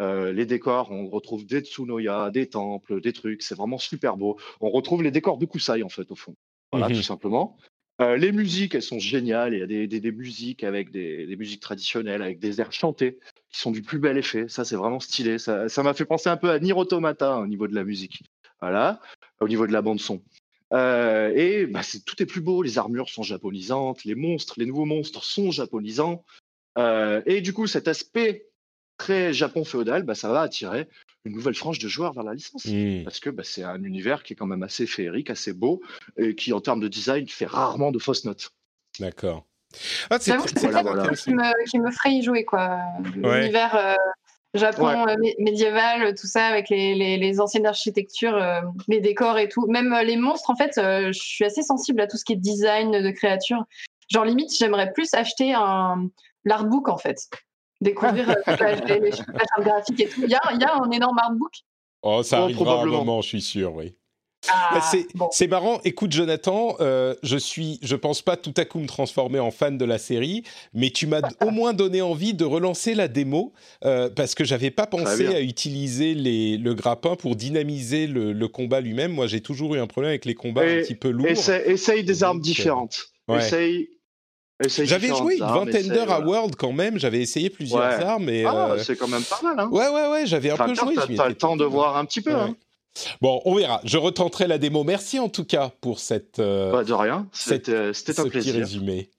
D: Euh, les décors, on retrouve des Tsunoya, des temples, des trucs, c'est vraiment super beau. On retrouve les décors de Kusai, en fait, au fond. Voilà, tout mhm. simplement. Euh, les musiques, elles sont géniales. Il y a des, des, musiques avec des, des, musiques traditionnelles, avec des airs chantés, qui sont du plus bel effet. Ça, c'est vraiment stylé. Ça, ça m'a fait penser un peu à Nier Automata au niveau de la musique. Voilà, au niveau de la bande son. Euh, et bah, tout est plus beau. Les armures sont japonisantes, les monstres, les nouveaux monstres sont japonisants. Euh, et du coup, cet aspect très Japon féodal, bah, ça va attirer une nouvelle frange de joueurs vers la licence. Mmh. Parce que bah, c'est un univers qui est quand même assez féerique, assez beau, et qui, en termes de design, fait rarement de fausses notes.
A: D'accord.
C: Ah, c'est voilà, qui, me, qui me ferait y jouer, quoi. L'univers euh, Japon euh, médiéval, tout ça, avec les, les, anciennes architectures, euh, les décors et tout. Même les monstres, en fait, je suis assez sensible à tout ce qui est design de créatures. Genre, limite, j'aimerais plus acheter un l'artbook, en fait découvrir les, les graphiques et tout. Il y a, il y a un énorme artbook?
A: Oh, ça arrivera un moment, je suis sûr, oui. Ah, c'est marrant. Écoute, Jonathan, euh, je suis, je pense pas tout à coup me transformer en fan de la série, mais tu m'as au moins donné envie de relancer la démo euh, parce que j'avais pas pensé à utiliser les, le grappin pour dynamiser le, combat lui-même. Moi, j'ai toujours eu un problème avec les combats un petit peu lourds.
D: Essaye, des armes euh, différentes. Essaye
A: j'avais joué une vingtaine d'heures à World quand même, j'avais essayé plusieurs armes. Et,
D: ah, euh, c'est quand même pas mal. Hein.
A: Ouais, ouais, ouais, j'avais un peu joué.
D: T'as le temps de voir un petit peu. Hein.
A: Bon, on verra. Je retenterai la démo. Merci en tout cas pour cette.
D: Euh, bah, de rien. C'était un
A: ce
D: plaisir.
A: Petit résumé.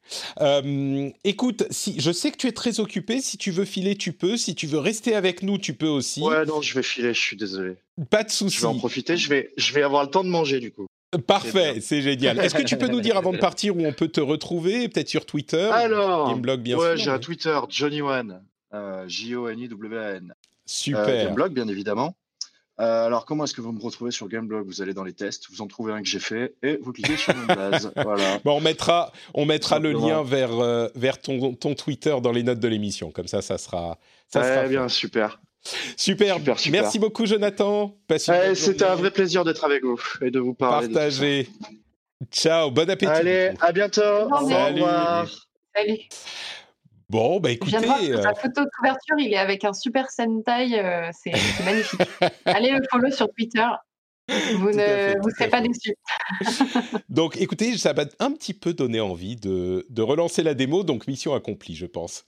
A: Euh, écoute, si je sais que tu es très occupé. Si tu veux filer, tu peux. Si tu veux rester avec nous, tu peux aussi.
D: Ouais, non, je vais filer. Je suis désolé.
A: Pas de souci.
D: Je vais en profiter. Je vais, je vais avoir le temps de manger du coup.
A: Parfait, c'est génial. Est-ce que tu peux nous dire avant de partir où on peut te retrouver, peut-être sur Twitter
D: Alors, Gameblog bien ouais, j'ai un Twitter, Johnny One, euh, J-O-N-I-W-N.
A: Super.
D: Euh, Gameblog, bien évidemment. Euh, alors, comment est-ce que vous me retrouvez sur Gameblog Vous allez dans les tests, vous en trouvez un que j'ai fait et vous cliquez sur mon base. Voilà.
A: Bon, on mettra, on mettra le lien vers, euh, vers ton, ton Twitter dans les notes de l'émission. Comme ça, ça sera. Ça
D: sera bien, super.
A: Super. Merci beaucoup, Jonathan.
D: C'était un vrai plaisir d'être avec vous et de vous parler.
A: Partager. Ciao, bon appétit.
D: Allez, à bientôt.
A: Salut. Au revoir.
C: Salut.
A: Bon, bah écoutez.
C: Sa euh, photo de couverture, il est avec un super Sentai, euh, c'est magnifique. Allez le follow sur Twitter, vous ne vous serez pas déçus.
A: donc, écoutez, ça m'a un petit peu donné envie de, de, relancer la démo, donc mission accomplie, je pense.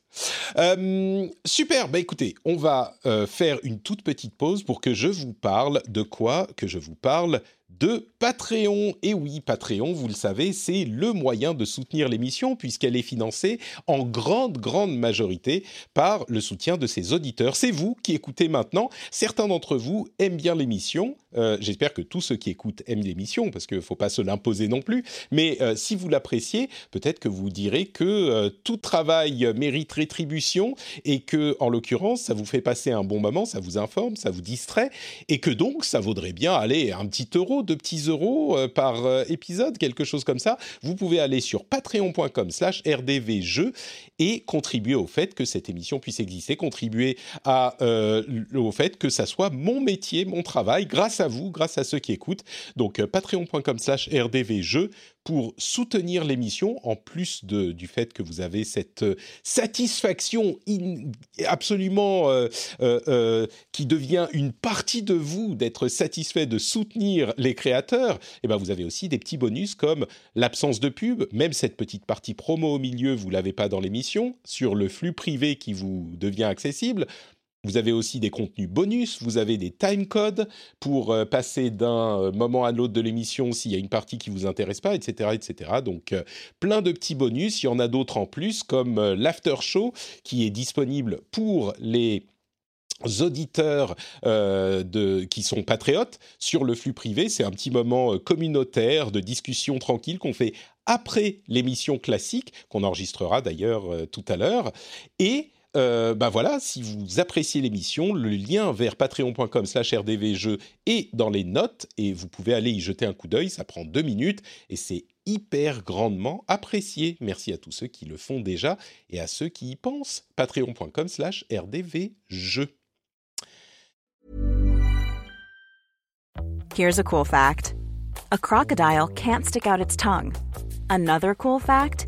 A: Euh, super, bah écoutez, on va faire une toute petite pause pour que je vous parle de quoi Que je vous parle de Patreon. Et oui, Patreon, vous le savez, c'est le moyen de soutenir l'émission puisqu'elle est financée en grande, grande majorité par le soutien de ses auditeurs. C'est vous qui écoutez maintenant. Certains d'entre vous aiment bien l'émission. Euh, j'espère que tous ceux qui écoutent aiment l'émission parce qu'il ne faut pas se l'imposer non plus. Mais euh, si vous l'appréciez, peut-être que vous direz que euh, tout travail mérite rétribution et que, en l'occurrence, ça vous fait passer un bon moment, ça vous informe, ça vous distrait et que donc ça vaudrait bien aller un petit euro de petits euros euh, par euh, épisode, quelque chose comme ça, vous pouvez aller sur patreon.com slash rdvjeux et contribuer au fait que cette émission puisse exister, contribuer à, euh, au fait que ça soit mon métier, mon travail, grâce à vous, grâce à ceux qui écoutent. Donc patreon.com slash rdvjeux pour soutenir l'émission, en plus de, du fait que vous avez cette euh, satisfaction absolument euh, euh, qui devient une partie de vous d'être satisfait de soutenir les créateurs, et eh ben vous avez aussi des petits bonus comme l'absence de pub, même cette petite partie promo au milieu, vous l'avez pas dans l'émission, sur le flux privé qui vous devient accessible. Vous avez aussi des contenus bonus, vous avez des time codes pour euh, passer d'un euh, moment à l'autre de l'émission s'il y a une partie qui vous intéresse pas, etc., etc. Donc euh, plein de petits bonus. Il y en a d'autres en plus, comme l'after show qui est disponible pour les auditeurs de, qui sont patriotes sur le flux privé. C'est un petit moment communautaire de discussion tranquille qu'on fait après l'émission classique, qu'on enregistrera d'ailleurs tout à l'heure. Et bah voilà, si vous appréciez l'émission, le lien vers patreon.com slash rdvjeux est dans les notes et vous pouvez aller y jeter un coup d'œil, ça prend deux minutes et c'est hyper grandement apprécié. Merci à tous ceux qui le font déjà et à ceux qui y pensent. Patreon.com slash rdvjeux.
E: Here's a cool fact. A crocodile can't stick out its tongue. Another cool fact,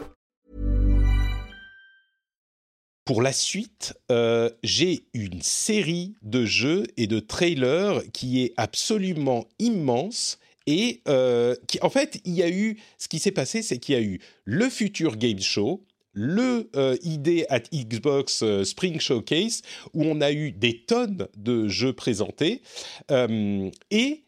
A: Pour la suite, euh, j'ai une série de jeux et de trailers qui est absolument immense et euh, en fait, il y a eu, ce qui s'est passé, c'est qu'il y a eu le Future Game Show, le euh, ID at Xbox euh, Spring Showcase, où on a eu des tonnes de jeux présentés, et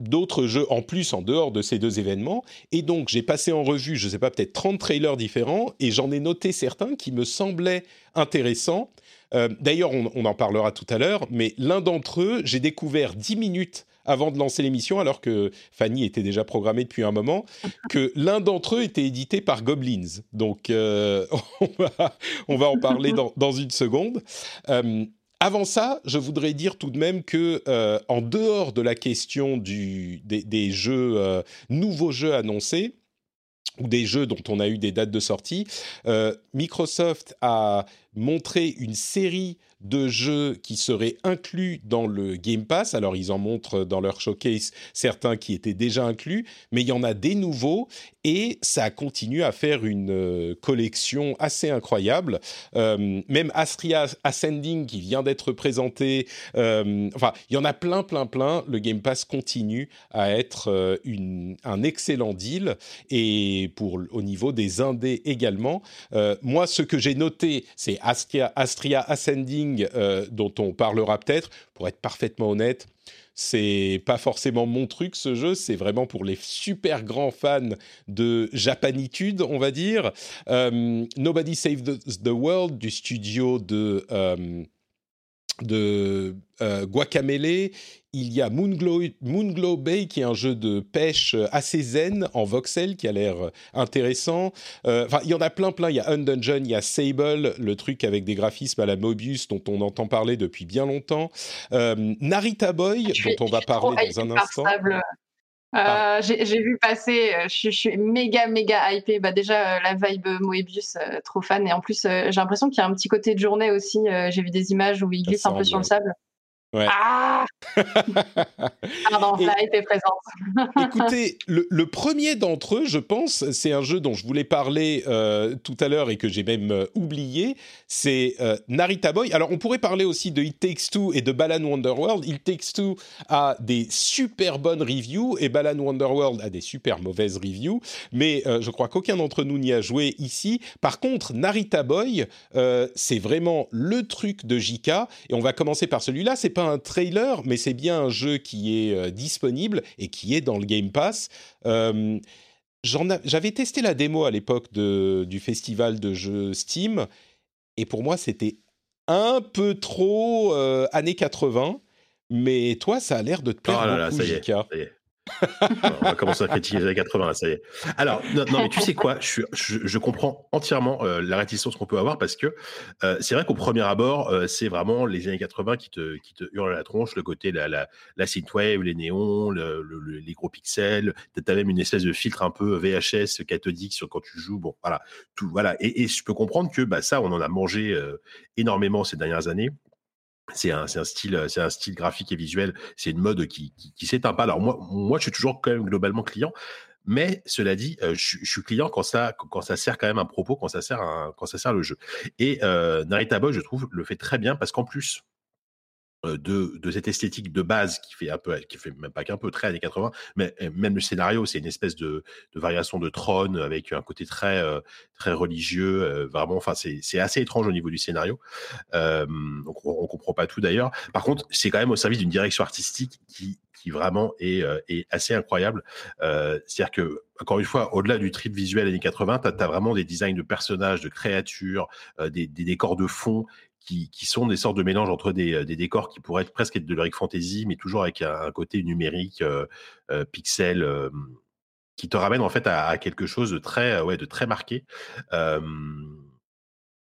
A: d'autres jeux en plus en dehors de ces deux événements. Et donc, j'ai passé en revue, je ne sais pas, peut-être 30 trailers différents, et j'en ai noté certains qui me semblaient intéressants. Euh, d'ailleurs, on, on, en parlera tout à l'heure, mais l'un d'entre eux, j'ai découvert 10 minutes avant de lancer l'émission, alors que Fanny était déjà programmée depuis un moment, que l'un d'entre eux était édité par Goblins. Donc, euh, on, va, on, va, en parler dans, dans une seconde. Euh, avant ça, je voudrais dire tout de même que, euh, en dehors de la question des jeux, euh, nouveaux jeux annoncés, ou des jeux dont on a eu des dates de sortie, euh, Microsoft a montré une série de jeux qui seraient inclus dans le Game Pass. Alors, ils en montrent dans leur showcase certains qui étaient déjà inclus, mais il y en a des nouveaux et ça continue à faire une euh, collection assez incroyable. Euh, même Astria Ascending qui vient d'être présenté, euh, enfin, il y en a plein, plein, plein. Le Game Pass continue à être un excellent deal et pour au niveau des indés également. Moi, ce que j'ai noté, c'est Astria, Ascending euh, dont on parlera peut-être. Pour être parfaitement honnête, c'est pas forcément mon truc ce jeu, c'est vraiment pour les super grands fans de japanitude, on va dire. Euh, Nobody Save the, the, World du studio de euh, de euh, Guacamele. Il y a Moonglow, Moonglow, Bay qui est un jeu de pêche assez zen en voxel qui a l'air intéressant. Euh, enfin, il y en a plein, plein. Il y a Undungeon, il y a Sable, le truc avec des graphismes à la Mobius dont on entend parler depuis bien longtemps. Euh, Narita Boy,
C: suis,
A: dont on va parler dans un instant.
C: Euh, j'ai vu passer, je, je, suis méga méga hypé. Bah déjà euh, la vibe Moebius, euh, trop fan. Et en plus, j'ai l'impression qu'il y a un petit côté de journée aussi. j'ai vu des images où il glisse un peu sur le sable.
A: Ouais.
C: Ah Pardon, la hype est présente.
A: écoutez, le, le premier d'entre eux, je pense, c'est un jeu dont je voulais parler euh, tout à l'heure et que j'ai même euh, oublié. C'est euh, Narita Boy. Alors, on pourrait parler aussi de It Takes Two et de Balan Wonderworld. It Takes Two a des super bonnes reviews et Balan Wonderworld a des super mauvaises reviews. Mais je crois qu'aucun d'entre nous n'y a joué ici. Par contre, Narita Boy, c'est vraiment le truc de JK. Et on va commencer par celui-là. C'est pas un trailer, mais c'est bien un jeu qui est euh, disponible et qui est dans le Game Pass. Euh, J'avais testé la démo à l'époque du festival de jeux Steam, et pour moi c'était un peu trop euh, années 80. Mais toi, ça a l'air de te plaire
B: oh là là,
A: beaucoup,
B: ça y est, ça y est on va commencer à critiquer les années 80, là, ça y est. Alors, non, mais tu sais quoi, je, comprends entièrement euh, la réticence qu'on peut avoir parce que euh, c'est vrai qu'au premier abord, euh, c'est vraiment les années 80 qui te, qui te hurlent à la tronche, le côté la, la, synthwave, les néons, le, le, les gros pixels, t'as même une espèce de filtre un peu VHS cathodique sur quand tu joues, bon, voilà, tout, voilà. Et, et je peux comprendre que bah, ça, on en a mangé énormément ces dernières années c'est un, un, style, c'est un style graphique et visuel. C'est une mode qui, qui, s'éteint pas. Alors moi, moi, je suis toujours quand même globalement client. Mais cela dit, je, je, suis client quand ça, sert quand même un propos, quand ça sert, quand ça sert le jeu. Et euh, Narita Boy, je trouve, le fait très bien parce qu'en plus, de, de, cette esthétique de base qui fait un peu, qui fait même pas qu'un peu très années 80, mais même le scénario, c'est une espèce de, variation de trône avec un côté très, très religieux. vraiment, enfin, c'est assez étrange au niveau du scénario. Euh, donc on, comprend pas tout d'ailleurs. Par contre, c'est quand même au service d'une direction artistique qui, qui vraiment est, est assez incroyable. Euh, C'est-à-dire que encore une fois, au-delà du trip visuel années 80, tu vraiment des designs de personnages, de créatures, euh, des, des, décors de fond qui, sont des sortes de mélanges entre des, des, décors qui pourraient être presque être de l'heroic fantasy, mais toujours avec un, côté numérique, euh, euh, pixel, euh, qui te ramène en fait à, quelque chose de très, ouais, de très marqué. Euh,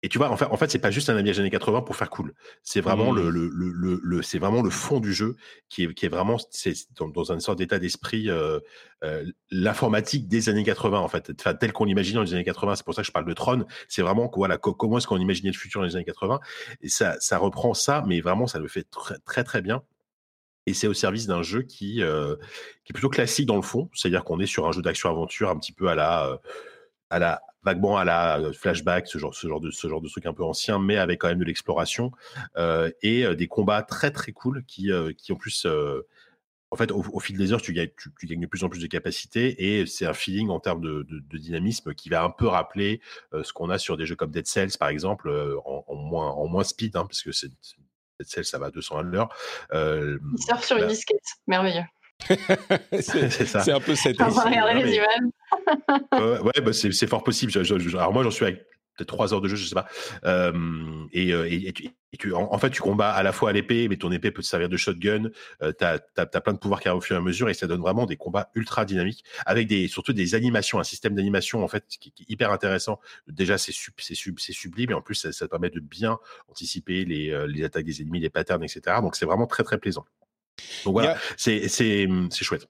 B: et tu vois, en fait, en fait, c'est pas juste un habillage années 80 pour faire cool. C'est vraiment mmh. le, le, le, le c'est vraiment le fond du jeu qui est, qui est vraiment, c'est dans, dans une sorte d'état d'esprit, euh, euh, l'informatique des années 80 en fait, enfin, tel qu'on l'imaginait dans les années 80. C'est pour ça que je parle de Tron. C'est vraiment voilà, comment est-ce qu'on imaginait le futur dans les années 80. Et ça, ça reprend ça, mais vraiment, ça le fait très, très, très bien. Et c'est au service d'un jeu qui, euh, qui est plutôt classique dans le fond. C'est-à-dire qu'on est sur un jeu d'action-aventure un petit peu à la, à la vaguement à la euh, flashback, ce genre, ce genre de ce genre de truc un peu ancien, mais avec quand même de l'exploration euh, et euh, des combats très très cool qui qui en plus en fait, au, au, fil des heures, tu gagnes, tu, tu, gagnes de plus en plus de capacités et c'est un feeling en termes de, de, de, dynamisme qui va un peu rappeler euh, ce qu'on a sur des jeux comme Dead Cells, par exemple, euh, en, en, moins, en moins speed, hein, parce que c'est, Dead Cells, ça va à 200 à l'heure.
C: Euh, Il sur bah, une disquette, merveilleux.
A: c'est un peu cette.
C: On va regarder les images.
B: ouais, ouais bah c'est fort possible. Je, je, alors moi, j'en suis avec peut-être trois heures de jeu, je sais pas. Euh, et, et, et, tu, et tu, en, en, fait, tu combats à la fois à l'épée, mais ton épée peut te servir de shotgun. Euh, tu as, plein de pouvoirs qui arrivent au fur et à mesure, et ça donne vraiment des combats ultra dynamiques, avec des, surtout des animations, un système d'animation en fait qui, qui, est hyper intéressant. Déjà, c'est sub, sub, sublime, et en plus, ça, ça, te permet de bien anticiper les, euh, les attaques des ennemis, les patterns, etc. Donc, c'est vraiment très très plaisant. Donc voilà, c'est chouette.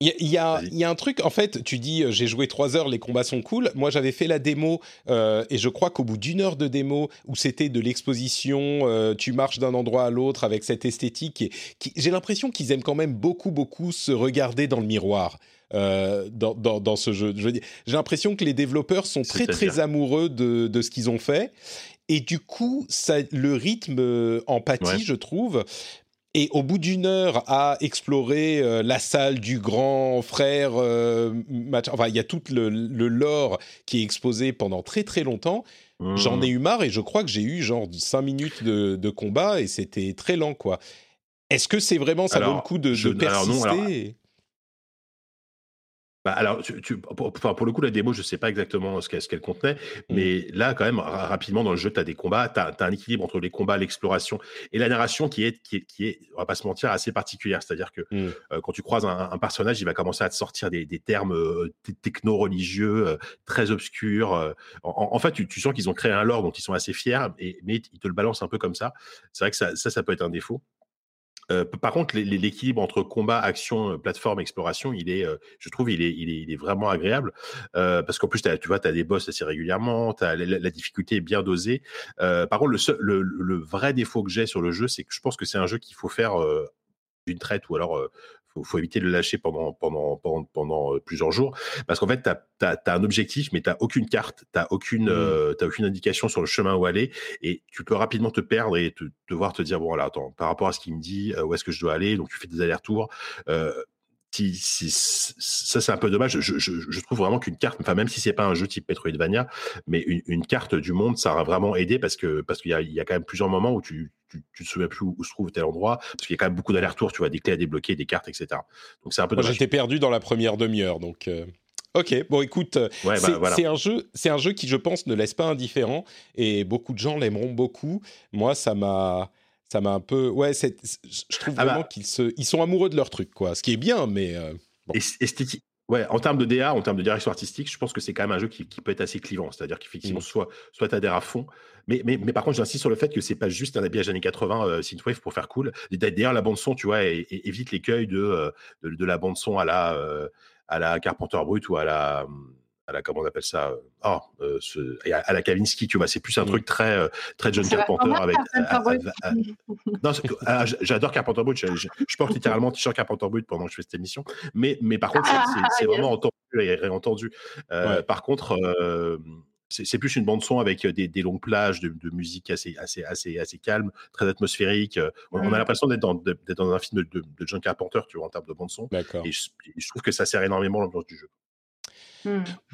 A: Il y, a, y a un truc, en fait, tu dis euh, j'ai joué trois heures, les combats sont cool. Moi, j'avais fait la démo euh, et je crois qu'au bout d'une heure de démo où c'était de l'exposition, euh, tu marches d'un endroit à l'autre avec cette esthétique. Et, qui, j'ai l'impression qu'ils aiment quand même beaucoup, beaucoup se regarder dans le miroir. Euh, dans, dans, dans, ce jeu. j'ai l'impression que les développeurs sont très très amoureux de, de ce qu'ils ont fait et du coup, ça, le rythme en pâtit, ouais. je trouve. Et au bout d'une heure à explorer euh, la salle du grand frère, euh, enfin il y a tout le, le, lore qui est exposé pendant très très longtemps. Mmh. J'en ai eu marre et je crois que j'ai eu genre 5 minutes de, de combat et c'était très lent quoi. Est-ce que c'est vraiment ça alors, vaut le coup de, je, de persister alors non, alors,
B: bah alors, tu, tu, pour, pour, le coup, la démo, je sais pas exactement ce qu'elle qu contenait, mmh. mais là, quand même, rapidement dans le jeu, tu as des combats, tu as, as, un équilibre entre les combats, l'exploration et la narration qui est, qui est, qui est, on va pas se mentir, assez particulière. C'est-à-dire que mmh. euh, quand tu croises un, un, personnage, il va commencer à te sortir des, des termes euh, techno-religieux euh, très obscurs. Euh. En, en, fait, tu, tu sens qu'ils ont créé un lore dont ils sont assez fiers, et, mais ils te le balancent un peu comme ça. C'est vrai que ça, ça, ça peut être un défaut. Euh, par contre, l'équilibre entre combat, action, euh, plateforme, exploration, il est, euh, je trouve, il est, vraiment agréable parce qu'en plus, tu vois, tu as des boss assez régulièrement, la, difficulté est bien dosée. Par contre, le, le, vrai défaut que j'ai sur le jeu, c'est que je pense que c'est un jeu qu'il faut faire d'une traite ou alors faut, faut éviter de le lâcher pendant, pendant, pendant, pendant plusieurs jours parce qu'en fait, tu as, as, as, un objectif, mais tu aucune carte, tu aucune, mmh. euh, aucune indication sur le chemin où aller et tu peux rapidement te perdre et te, devoir te dire, bon, voilà, attends, par rapport à ce qu'il me dit, où est-ce que je dois aller? Donc, tu fais des allers-retours. Euh, si, si, ça c'est un peu dommage. Je, je, je trouve vraiment qu'une carte, enfin même si c'est pas un jeu type Metroidvania, mais une, une, carte du monde, ça a vraiment aidé parce que parce qu'il y a, il y a quand même plusieurs moments où tu tu, tu te souviens plus où, où, se trouve tel endroit parce qu'il y a quand même beaucoup d'allers-retours, tu vois, des clés à débloquer, des cartes, etc. Donc c'est un peu.
A: Moi j'étais perdu dans la première demi-heure, donc. Euh... Ok, bon écoute, ouais, c'est bah, voilà. un jeu, c'est un jeu qui je pense ne laisse pas indifférent et beaucoup de gens l'aimeront beaucoup. Moi, ça m'a, ça m'a un peu, ouais, je trouve ah vraiment bah. qu'ils se, ils sont amoureux de leur truc, quoi. Ce qui est bien, mais euh,
B: bon. esthétique. Ouais, en termes de DA, en termes de direction artistique, je pense que c'est quand même un jeu qui, qui peut être assez clivant. C'est-à-dire qu'effectivement, mmh. soit, soit tu adhères à fond, mais, mais, mais par contre, j'insiste sur le fait que c'est pas juste un habillage années 80 euh, synthwave pour faire cool. D'ailleurs, la bande son, tu vois, évite l'écueil de, euh, de, de, la bande son à la, euh, à la Carpenter Brut ou à la à la comment on appelle ça oh, à la Kavinsky tu vois c'est plus un mm. truc très très John Carpenter avec ah, j'adore Carpenter Brut je, porte littéralement t-shirt Carpenter Brut pendant que je fais cette émission mais mais par contre c'est vraiment entendu et réentendu par contre c'est plus une bande son avec des, longues plages de, musique assez, assez, assez, assez calme, très atmosphérique. On, a mmh. l'impression d'être dans, dans, un film de, John Carpenter, tu vois, en termes de bande son. Et je, trouve que ça sert énormément l'ambiance du jeu.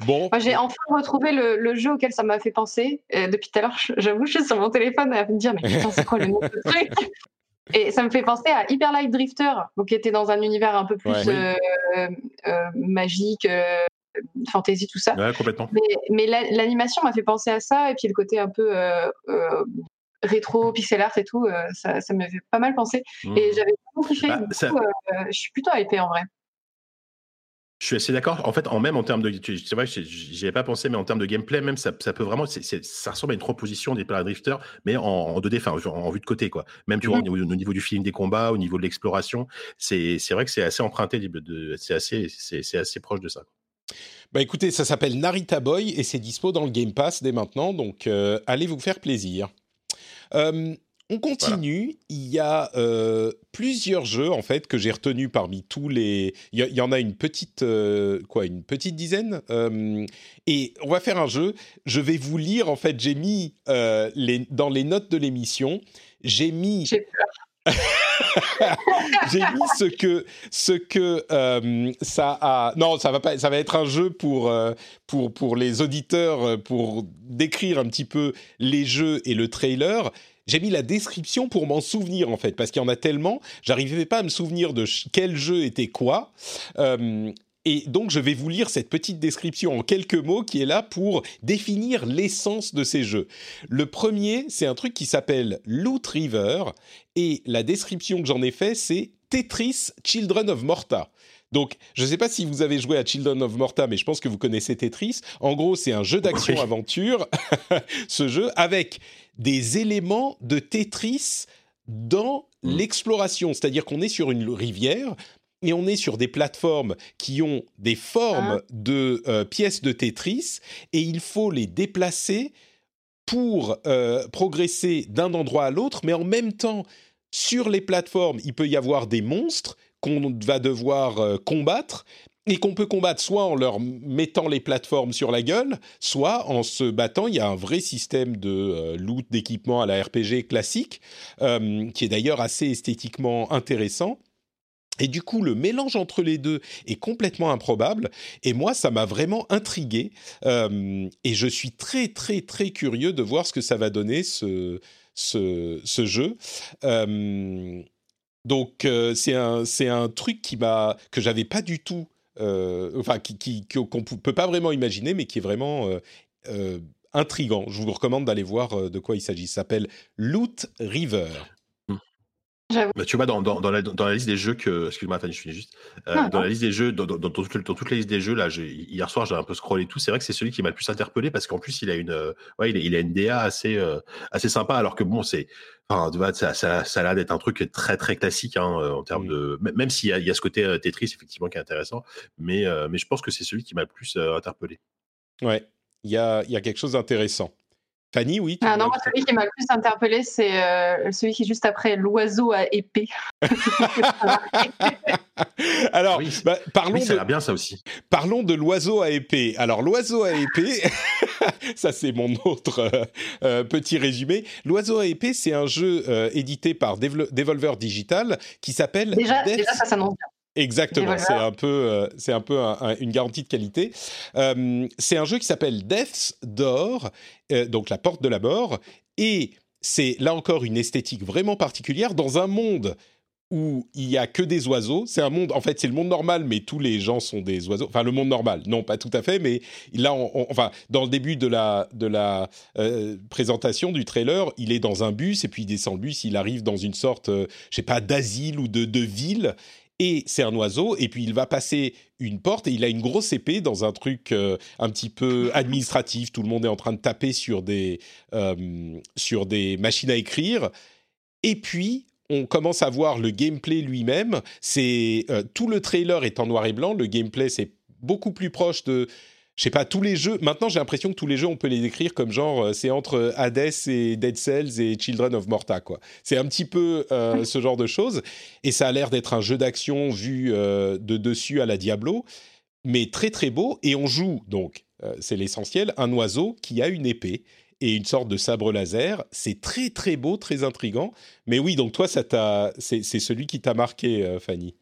C: Bon. j'ai enfin retrouvé le, jeu auquel ça m'a fait penser. depuis tout à l'heure, j'avoue, je suis sur mon téléphone à me dire, mais putain, c'est quoi le nom de ce truc? Et ça me fait penser à Hyper Light Drifter, qui était dans un univers un peu plus euh, euh, magique, euh, fantasy, tout ça.
B: complètement.
C: Mais, l'animation m'a fait penser à ça, et puis le côté un peu euh, euh, rétro, pixel art et tout, euh, ça, ça me fait pas mal penser. Mmh. Et j'avais beaucoup kiffé. Bah, je suis plutôt hypée en vrai.
B: Je suis assez d'accord. En fait, en même en termes de, c'est vrai, j'y avais pas pensé, mais en termes de gameplay, même ça, peut vraiment, ça ressemble à une proposition des Drifter, mais en, en 2D, enfin, en, vue de côté, quoi. Même tu vois, mmh. au niveau, du feeling des combats, au niveau de l'exploration, c'est, vrai que c'est assez emprunté, de, c'est assez, c'est, assez proche de ça.
A: Bah écoutez, ça s'appelle Narita Boy et c'est dispo dans le Game Pass dès maintenant, donc euh, allez vous faire plaisir. Euh, on continue. Il y a euh, plusieurs jeux en fait que j'ai retenus parmi tous les. Il y, en a une petite quoi, une petite dizaine. et on va faire un jeu. Je vais vous lire en fait. J'ai mis les dans les notes de l'émission. J'ai mis. J'ai mis ce que ce que euh, ça a. Non, ça va pas. Ça va être un jeu pour euh, pour pour les auditeurs euh, pour décrire un petit peu les jeux et le trailer. J'ai mis la description pour m'en souvenir en fait, parce qu'il y en a tellement, j'arrivais pas à me souvenir de quel jeu était quoi. Et donc, je vais vous lire cette petite description en quelques mots qui est là pour définir l'essence de ces jeux. Le premier, c'est un truc qui s'appelle Loot River, et la description que j'en ai fait, c'est Tetris Children of Morta. Donc, je ne sais pas si vous avez joué à Children of Morta, mais je pense que vous connaissez Tetris. En gros, c'est un jeu d'action-aventure, ce jeu, avec des éléments de Tetris dans mmh. l'exploration. C'est-à-dire qu'on est sur une rivière, et on est sur des plateformes qui ont des formes ah. de euh, pièces de Tetris et il faut les déplacer pour euh, progresser d'un endroit à l'autre, mais en même temps, sur les plateformes, il peut y avoir des monstres qu'on va devoir euh, combattre et qu'on peut combattre soit en leur mettant les plateformes sur la gueule, soit en se battant. Il y a un vrai système de loot d'équipement à la RPG classique, qui est d'ailleurs assez esthétiquement intéressant. Et du coup, le mélange entre les deux est complètement improbable. Et moi, ça m'a vraiment intrigué. Euh, et je suis très, très, très curieux de voir ce que ça va donner, ce, jeu. Euh, donc, euh, c'est un, un truc qui que j'avais pas du tout, enfin, qui, qui, qu'on ne peut pas vraiment imaginer, mais qui est vraiment intrigant. Je vous recommande d'aller voir de quoi il s'agit. Ça s'appelle Loot River.
B: Bah, tu vois, dans, dans, dans, la, dans, la, liste des jeux que. Excuse-moi, Fanny, je finis juste. Euh, dans la liste des jeux, dans, dans, toute la liste des jeux, là, hier soir, j'ai un peu scrollé tout. C'est vrai que c'est celui qui m'a le plus interpellé parce qu'en plus, il a une, euh, ouais, il, il, a une DA assez, euh, assez sympa, alors que bon, c'est. Enfin, tu vois, ça, ça, ça a l'air d'être un truc très, très classique hein, en termes de. Même s'il y, y, a ce côté Tetris, effectivement, qui est intéressant. Mais, mais je pense que c'est celui qui m'a le plus interpellé.
A: Ouais, il y a, y a quelque chose d'intéressant. Fanny, oui.
C: Ah non, celui qui m'a le plus interpellé, c'est euh, celui qui est juste après l'oiseau à épée.
A: Alors, bah, parlons
B: oui, ça de... bien ça aussi.
A: Parlons de l'oiseau à épée. Alors, l'oiseau à épée, ça c'est mon autre euh, euh, petit résumé. L'oiseau à épée, c'est un jeu édité par Devolver Digital qui s'appelle.
C: Déjà, déjà ça s'annonce bien.
A: Exactement, c'est un peu, euh, c'est un peu une garantie de qualité. Euh, c'est un jeu qui s'appelle Death's Door, euh, donc la porte de la mort, et c'est là encore une esthétique vraiment particulière dans un monde où il y a que des oiseaux. C'est un monde, en fait, c'est le monde normal, mais tous les gens sont des oiseaux. Enfin, le monde normal, non, pas tout à fait, mais là, enfin, dans le début de la de la présentation du trailer, il est dans un bus et puis il descend le bus, il arrive dans une sorte, je sais pas, d'asile ou de, de ville et c'est un oiseau, et puis il va passer une porte, et il a une grosse épée dans un truc euh, un petit peu administratif, tout le monde est en train de taper sur des, euh, sur des machines à écrire, et puis on commence à voir le gameplay lui-même, c'est euh, tout le trailer est en noir et blanc, le gameplay c'est beaucoup plus proche de je sais pas, tous les jeux. Maintenant, j'ai l'impression que tous les jeux, on peut les décrire comme genre, euh, c'est entre Hades et Dead Cells et Children of Morta, quoi. C'est un petit peu euh, ce genre de choses. Et ça a l'air d'être un jeu d'action vu euh, de dessus à la Diablo, mais très très beau. Et on joue, donc, c'est l'essentiel, un oiseau qui a une épée et une sorte de sabre laser. C'est très très beau, très intrigant. Mais oui, donc toi, ça t'a, c'est celui qui t'a marqué, Fanny.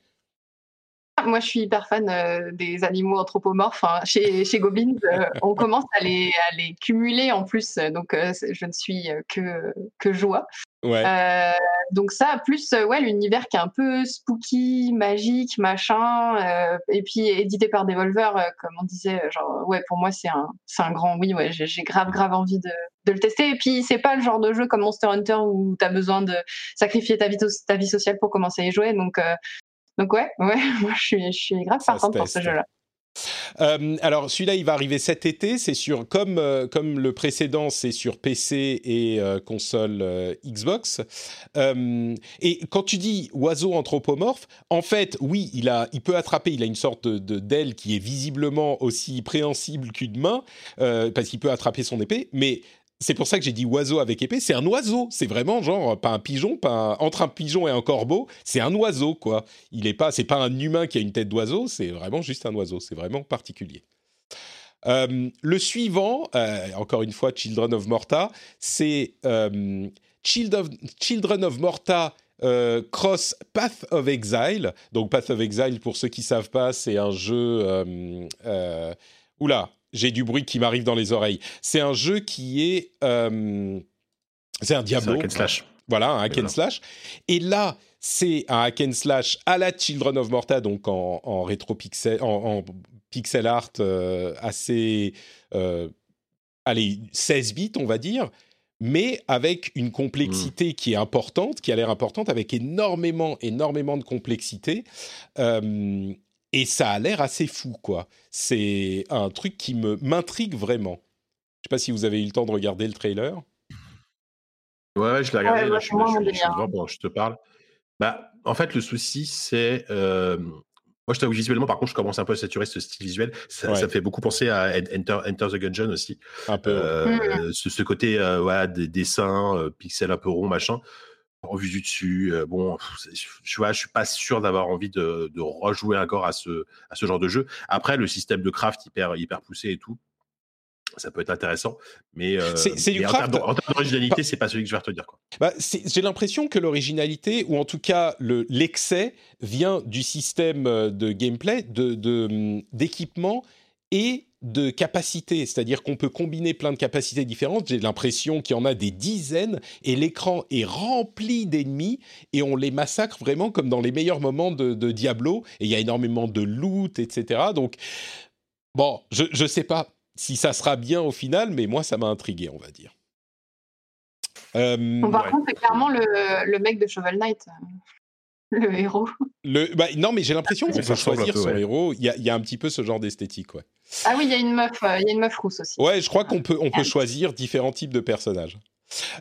C: Moi, je suis hyper fan euh, des animaux anthropomorphes. Hein. Chez, chez Goblins, euh, on commence à les, à les, cumuler en plus. Donc, euh, je ne suis que, que joie. Ouais. donc ça, plus ouais, l'univers qui est un peu spooky, magique, machin, et puis édité par Devolver, comme on disait, genre ouais, pour moi c'est un, un grand oui, ouais, j'ai, grave grave envie de, de, le tester. Et puis c'est pas le genre de jeu comme Monster Hunter où tu as besoin de sacrifier ta vie, ta vie sociale pour commencer à y jouer. Donc donc ouais, ouais, moi je suis, je suis grave partante pour ce jeu-là.
A: Euh, alors celui-là, il va arriver cet été. C'est sur comme euh, comme le précédent, c'est sur PC et euh, console Xbox. et quand tu dis oiseau anthropomorphe, en fait, oui, il a, il peut attraper. Il a une sorte de d'aile qui est visiblement aussi préhensible qu'une main parce qu'il peut attraper son épée. Mais c'est pour ça que j'ai dit oiseau avec épée. C'est un oiseau. C'est vraiment genre pas un pigeon, pas entre un pigeon et un corbeau. C'est un oiseau quoi. Il est pas, c'est pas un humain qui a une tête d'oiseau. C'est vraiment juste un oiseau. C'est vraiment particulier. Euh, le suivant, euh, encore une fois, Children of Morta, c'est euh, Children of Morta. cross Path of Exile. Donc Path of Exile, pour ceux qui savent pas, c'est un jeu. oula, j'ai du bruit qui m'arrive dans les oreilles. C'est un jeu qui est. Euh, c'est un Diablo.
B: un hack and slash.
A: Voilà, un hack and slash. Et là, c'est un hack and slash à la Children of Morta, donc en, en rétro pixel, en, pixel art euh, assez. Euh, allez, 16 bits, on va dire mais avec une complexité qui est importante, qui a l'air importante, avec énormément, énormément de complexité. Et ça a l'air assez fou, quoi. C'est un truc qui me m'intrigue vraiment. Je sais pas si vous avez eu le temps de regarder le trailer.
B: Ouais, je l'ai regardé. je, je, te parle. Bah, en fait, le souci, c'est. Euh, moi, je t'avoue visuellement, par contre, je commence un peu à saturer ce style visuel. Ça, ça fait beaucoup penser à Enter, Enter the Gungeon aussi.
A: Un peu.
B: Euh, mmh. ce, ce, côté, euh, ouais, des dessins, euh, pixels un peu ronds, machin en vue du dessus. Euh, bon, je, vois, je suis pas sûr d'avoir envie de, rejouer encore à ce, à ce genre de jeu. Après, le système de craft hyper, hyper poussé et tout, ça peut être intéressant, mais, euh,
A: c'est du craft.
B: En termes d'originalité, c'est pas celui que je vais te dire.
A: Bah, J'ai l'impression que l'originalité, ou en tout cas l'excès, vient du système euh, de gameplay, d'équipement de, et de capacités, c'est-à-dire qu'on peut combiner plein de capacités différentes. J'ai l'impression qu'il y en a des dizaines et l'écran est rempli d'ennemis et on les massacre vraiment comme dans les meilleurs moments de, Diablo. Et il y a énormément de loot, etc. Donc, bon, je ne sais pas si ça sera bien au final, mais moi, ça m'a intrigué, on va dire.
C: Euh, par contre, c'est clairement le, le, mec de Shovel Knight le héros.
A: Le, bah, non, mais j'ai l'impression qu'on peut choisir son héros. Il y, a, y, a, un petit peu ce genre d'esthétique, ouais.
C: Ah oui, il y a une meuf, euh, il y a une meuf rousse aussi.
A: Ouais, je crois qu'on peut, on peut choisir différents types de personnages.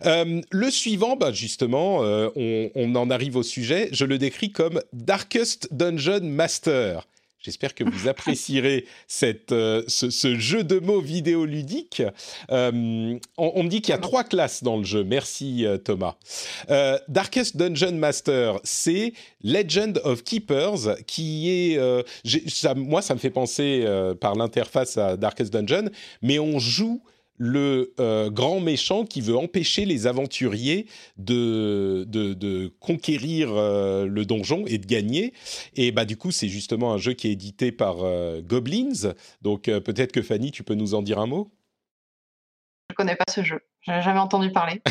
A: Euh, le suivant, bah justement, euh, on, on, en arrive au sujet. Je le décris comme Darkest Dungeon Master. J'espère que vous apprécierez cette, euh, ce, jeu de mots vidéoludique. Euh, on, me dit qu'il y a trois classes dans le jeu. Merci euh, Thomas. Darkest Dungeon Master, c'est Legend of Keepers, qui est... Ça, moi, ça me fait penser par l'interface à Darkest Dungeon, mais on joue le euh, grand méchant qui veut empêcher les aventuriers de, de, conquérir euh, le donjon et de gagner. Et bah, du coup, c'est justement un jeu qui est édité par euh, Goblins. Donc peut-être que Fanny, tu peux nous en dire un mot?
C: Je ne connais pas ce jeu. Je n'ai jamais entendu parler.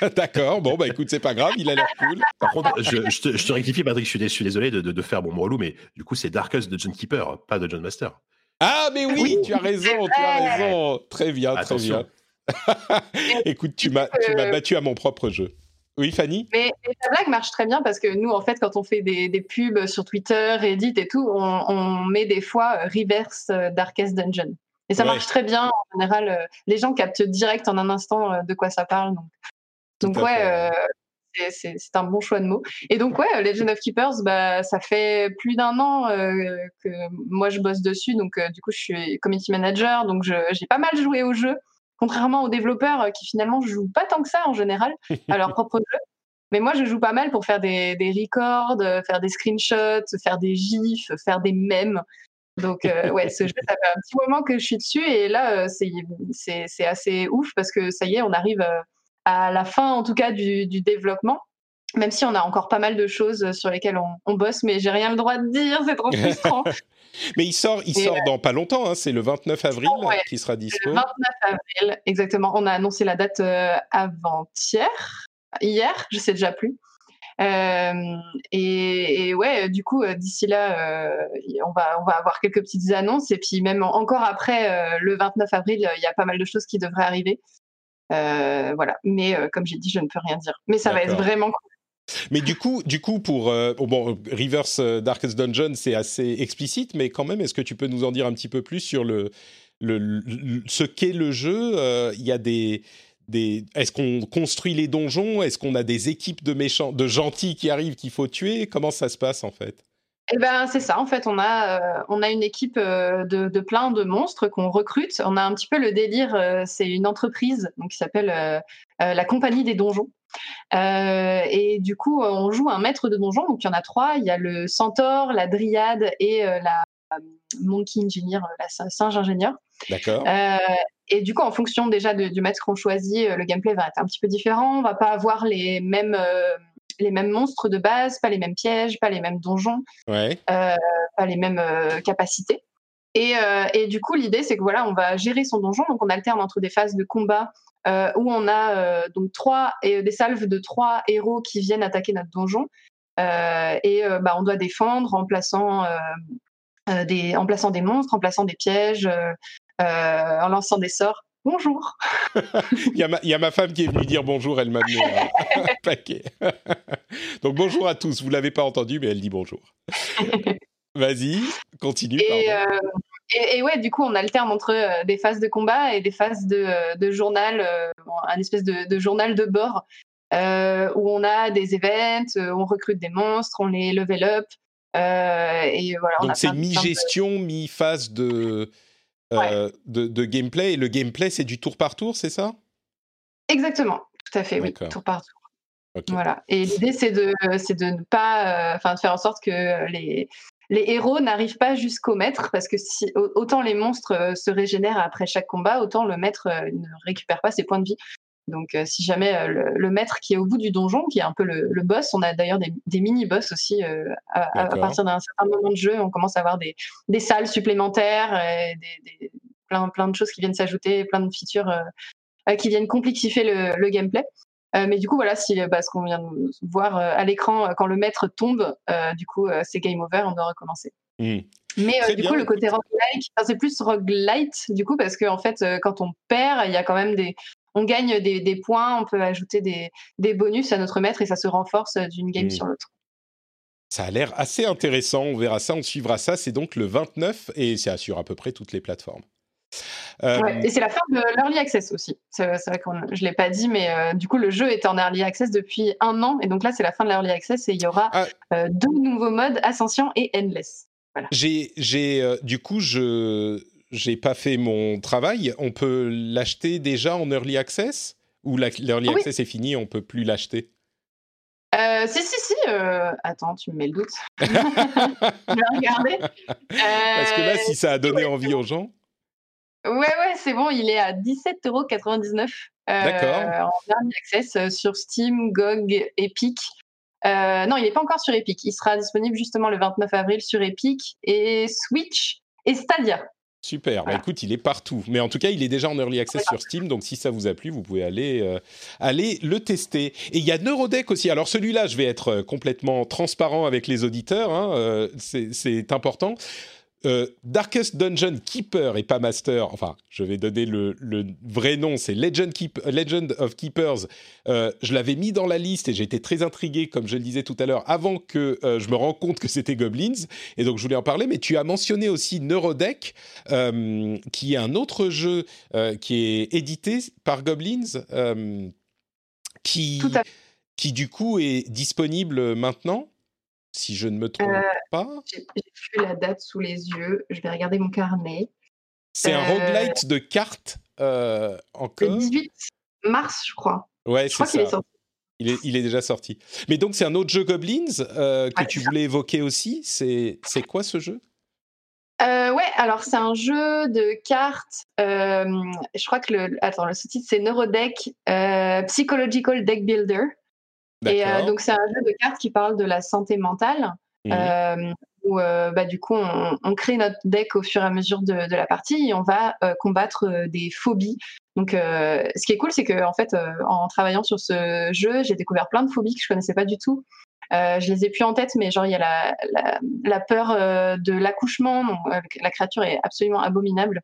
A: D'accord. Bon, bah écoute, c'est pas grave. Il a l'air cool.
B: Par contre, je, te, rectifie, Patrick. Je suis, désolé de, de, faire mon relou, mais du coup, c'est Darkest de John Keeper, pas de John Master.
A: Ah, mais oui, tu as raison, tu as raison. Très bien, très bien. Écoute, tu m'as, tu m'as battu à mon propre jeu. Oui, Fanny?
C: Mais, ta blague marche très bien parce que nous, en fait, quand on fait des, pubs sur Twitter, Reddit et tout, on, met des fois euh, reverse euh, Darkest Dungeon. Et ça marche très bien. En général, euh, les gens captent direct en un instant de quoi ça parle. Donc, donc ouais, c'est un bon choix de mots. Et donc, ouais, Legend of Keepers, bah, ça fait plus d'un an que moi je bosse dessus. Donc, du coup, je suis community manager. Donc, j'ai pas mal joué au jeu, contrairement aux développeurs qui finalement jouent pas tant que ça en général à leur propre jeu. Mais moi, je joue pas mal pour faire des, des records, faire des screenshots, faire des gifs, faire des mèmes. Donc, euh, ouais, ce jeu, ça fait un petit moment que je suis dessus et là, euh, c'est assez ouf parce que ça y est, on arrive euh, à la fin, en tout cas, du, du développement. Même si on a encore pas mal de choses sur lesquelles on, on bosse, mais j'ai rien le droit de dire, c'est trop frustrant.
A: mais il sort, il sort dans pas longtemps, hein, c'est le 29 avril qui sera dispo.
C: Le 29 avril, exactement. On a annoncé la date avant-hier, hier, je sais déjà plus. Euh, et, ouais, du coup, euh, d'ici là, euh, on, va, on va avoir quelques petites annonces. Et puis même encore après le 29 avril, il y a pas mal de choses qui devraient arriver. Voilà. Mais comme j'ai dit, je ne peux rien dire. Mais ça va être vraiment cool.
A: Mais du coup, du coup pour bon, Reverse Darkest Dungeon, c'est assez explicite, mais quand même, est-ce que tu peux nous en dire un petit peu plus sur le, le ce qu'est le jeu Il y a des est-ce qu'on construit les donjons? Est-ce qu'on a des équipes de méchants, de gentils qui arrivent qu'il faut tuer? Comment ça se passe en fait?
C: Eh ben, c'est ça, en fait, on a, euh, on a une équipe euh, de, de, plein de monstres qu'on recrute. On a un petit peu le délire, euh, c'est une entreprise donc, qui s'appelle la Compagnie des Donjons. et du coup, on joue un maître de donjon, donc il y en a trois. Il y a le centaure, la dryade et la monkey engineer, la singe ingénieur.
A: D'accord.
C: Et du coup, en fonction déjà du maître qu'on choisit, le gameplay va être un petit peu différent. On va pas avoir les mêmes, les mêmes monstres de base, pas les mêmes pièges, pas les mêmes donjons,
A: ouais.
C: euh, pas les mêmes euh, capacités. Et, et, du coup, l'idée, c'est que voilà, on va gérer son donjon. Donc, on alterne entre des phases de combat où on a donc trois et des salves de trois héros qui viennent attaquer notre donjon. et bah, on doit défendre en plaçant des, en plaçant des monstres, en plaçant des pièges, euh, en lançant des sorts. Bonjour.
A: il, y a ma, il, y a ma, femme qui est venue dire bonjour, elle m'a amené un, paquet. Donc bonjour à tous, vous l'avez pas entendu, mais elle dit bonjour. Vas-y, continue.
C: Et, euh, et, et, ouais, du coup, on alterne entre euh, des phases de combat et des phases de, euh, de journal, euh, un espèce de, de, journal de bord où on a des events, on recrute des monstres, on les level up. et voilà,
A: Donc c'est mi-gestion, mi-phase de euh, de, gameplay. Et le gameplay, c'est du tour par tour, c'est ça?
C: Exactement, tout à fait, oui, tour par tour. Voilà. Et l'idée, c'est de, de ne pas, euh, enfin, de faire en sorte que les, les héros n'arrivent pas jusqu'au maître, parce que si, autant les monstres euh, se régénèrent après chaque combat, autant le maître ne récupère pas ses points de vie. Donc, euh, si jamais euh, le, maître qui est au bout du donjon, qui est un peu le, boss, on a d'ailleurs des, mini-boss aussi euh, à, partir d'un certain moment de jeu. On commence à avoir des, salles supplémentaires, des, plein, plein de choses qui viennent s'ajouter, plein de features qui viennent complexifier le, gameplay. mais du coup, voilà, si, bah, ce qu'on vient de voir à l'écran, quand le maître tombe, du coup, c'est game over, on doit recommencer. Mmh. Mais du coup, le côté roguelike, c'est plus roguelite, du coup, parce qu'en en fait, quand on perd, il y a quand même des, on gagne des, points, on peut ajouter des, bonus à notre maître et ça se renforce d'une game mmh. sur l'autre.
A: Ça a l'air assez intéressant, on verra ça, on suivra ça. C'est donc le 29 et c'est sur à peu près toutes les plateformes.
C: Euh, et c'est la fin de l'early access aussi. C'est vrai que je ne l'ai pas dit, mais euh, du coup, le jeu était en early access depuis un an. Et donc là, c'est la fin de l'early access et il y aura ah. euh, deux nouveaux modes, Ascension et Endless.
A: J'ai, du coup, je, j'ai pas fait mon travail, on peut l'acheter déjà en early access? Ou l'early access est fini, on peut plus l'acheter?
C: Euh, si, si, si. Euh, attends, tu me mets le doute. je vais regarder.
A: Parce que là, si ça a donné envie aux gens.
C: Ouais, ouais, c'est bon, il est à 17,99€ euh, D'accord. en early access euh, sur Steam, GOG, Epic. non, il n'est pas encore sur Epic. Il sera disponible justement le 29 avril sur Epic et Switch et Stadia.
A: Super. Bah, écoute, il est partout. Mais en tout cas, il est déjà en early access sur Steam. Donc, si ça vous a plu, vous pouvez aller, euh, aller le tester. Et il y a Neurodeck aussi. Alors, celui-là, je vais être euh, complètement transparent avec les auditeurs. Hein, euh, c'est important. Euh, Darkest Dungeon Keeper et pas Master, enfin, je vais donner le, vrai nom, c'est Legend, Legend, of Keepers. Euh, je l'avais mis dans la liste et j'étais très intrigué, comme je le disais tout à l'heure, avant que euh, je me rende compte que c'était Goblins. Et donc, je voulais en parler, mais tu as mentionné aussi Neurodeck, qui est un autre jeu qui est édité par Goblins, qui qui du coup est disponible maintenant, si je ne me trompe pas.
C: J'ai plus la date sous les yeux. Je vais regarder mon carnet.
A: C'est un roguelite de cartes encore.
C: Le 18 mars, je crois.
A: Ouais, c'est ça. Est sorti. Il est, il est, déjà sorti. Mais donc, c'est un autre jeu Goblins que tu voulais évoquer aussi. C'est quoi ce jeu?
C: Euh, ouais, alors c'est un jeu de cartes. Euh, je crois que le, attends, le sous-titre c'est Neurodeck euh, Psychological Deck Builder. Et euh, donc c'est un jeu de cartes qui parle de la santé mentale. Mmh. Où bah, du coup on, on, crée notre deck au fur et à mesure de, de la partie et on va combattre des phobies. Donc ce qui est cool c'est que en fait en travaillant sur ce jeu j'ai découvert plein de phobies que je connaissais pas du tout. Euh, je les ai plus en tête, mais genre il y a la, la, la peur euh, de l'accouchement. Euh, la créature est absolument abominable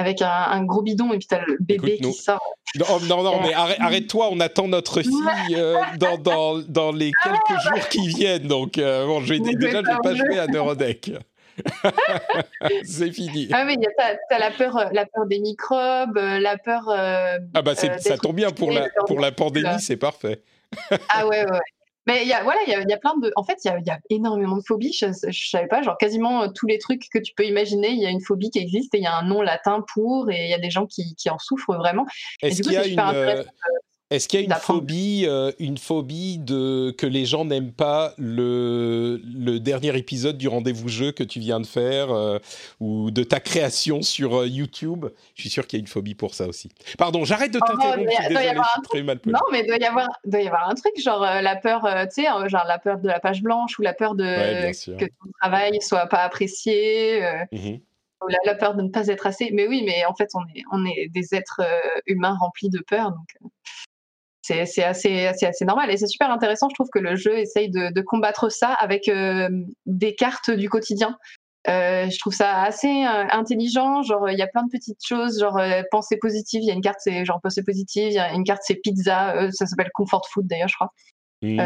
C: avec un, un, gros bidon et puis t'as le bébé qui sort.
A: Non, non, non mais arrête-toi, on attend notre fille euh, dans, dans, dans, les quelques ah, jours qui viennent. Donc, euh, bon, je vais, déjà, je vais pas jouer à Neurodeck. c'est fini.
C: Ah oui, t'as as la peur, la peur des microbes, la peur.
A: ah bah ça tombe bien pour la pour la pandémie, c'est parfait.
C: ah ouais, ouais. Mais il y a, voilà, il y a, y a, plein de. En fait, il y a, y a, énormément de phobies. Je, je, savais pas, genre quasiment euh, tous les trucs que tu peux imaginer, il y a une phobie qui existe et il y a un nom latin pour, et il y a des gens qui, qui en souffrent vraiment.
A: Est-ce qu'il y a une, est-ce qu'il y a une phobie, euh, une phobie de que les gens n'aiment pas le, le dernier épisode du rendez-vous jeu que tu viens de faire euh, ou de ta création sur euh, YouTube? Je suis sûr qu'il y a une phobie pour ça aussi. Pardon, j'arrête de oh, t'interrompre. Oh, mal
C: Non, mais doit y avoir, doit y avoir un truc genre la peur, tu sais, genre la peur de la page blanche ou la peur de que ton travail soit pas apprécié. Mmh ou la, la, peur de ne pas être assez. Mais oui, mais en fait, on est, on est des êtres humains remplis de peur. Donc, c'est assez, assez, normal. Et c'est super intéressant, je trouve, que le jeu essaye de, combattre ça avec euh, des cartes du quotidien. Euh, je trouve ça assez euh, intelligent. Genre, il y a plein de petites choses, genre pensée positive. Il y a une carte, c'est genre pensée positive. Il y a une carte, c'est pizza. ça s'appelle comfort food d'ailleurs, je crois. Mmh.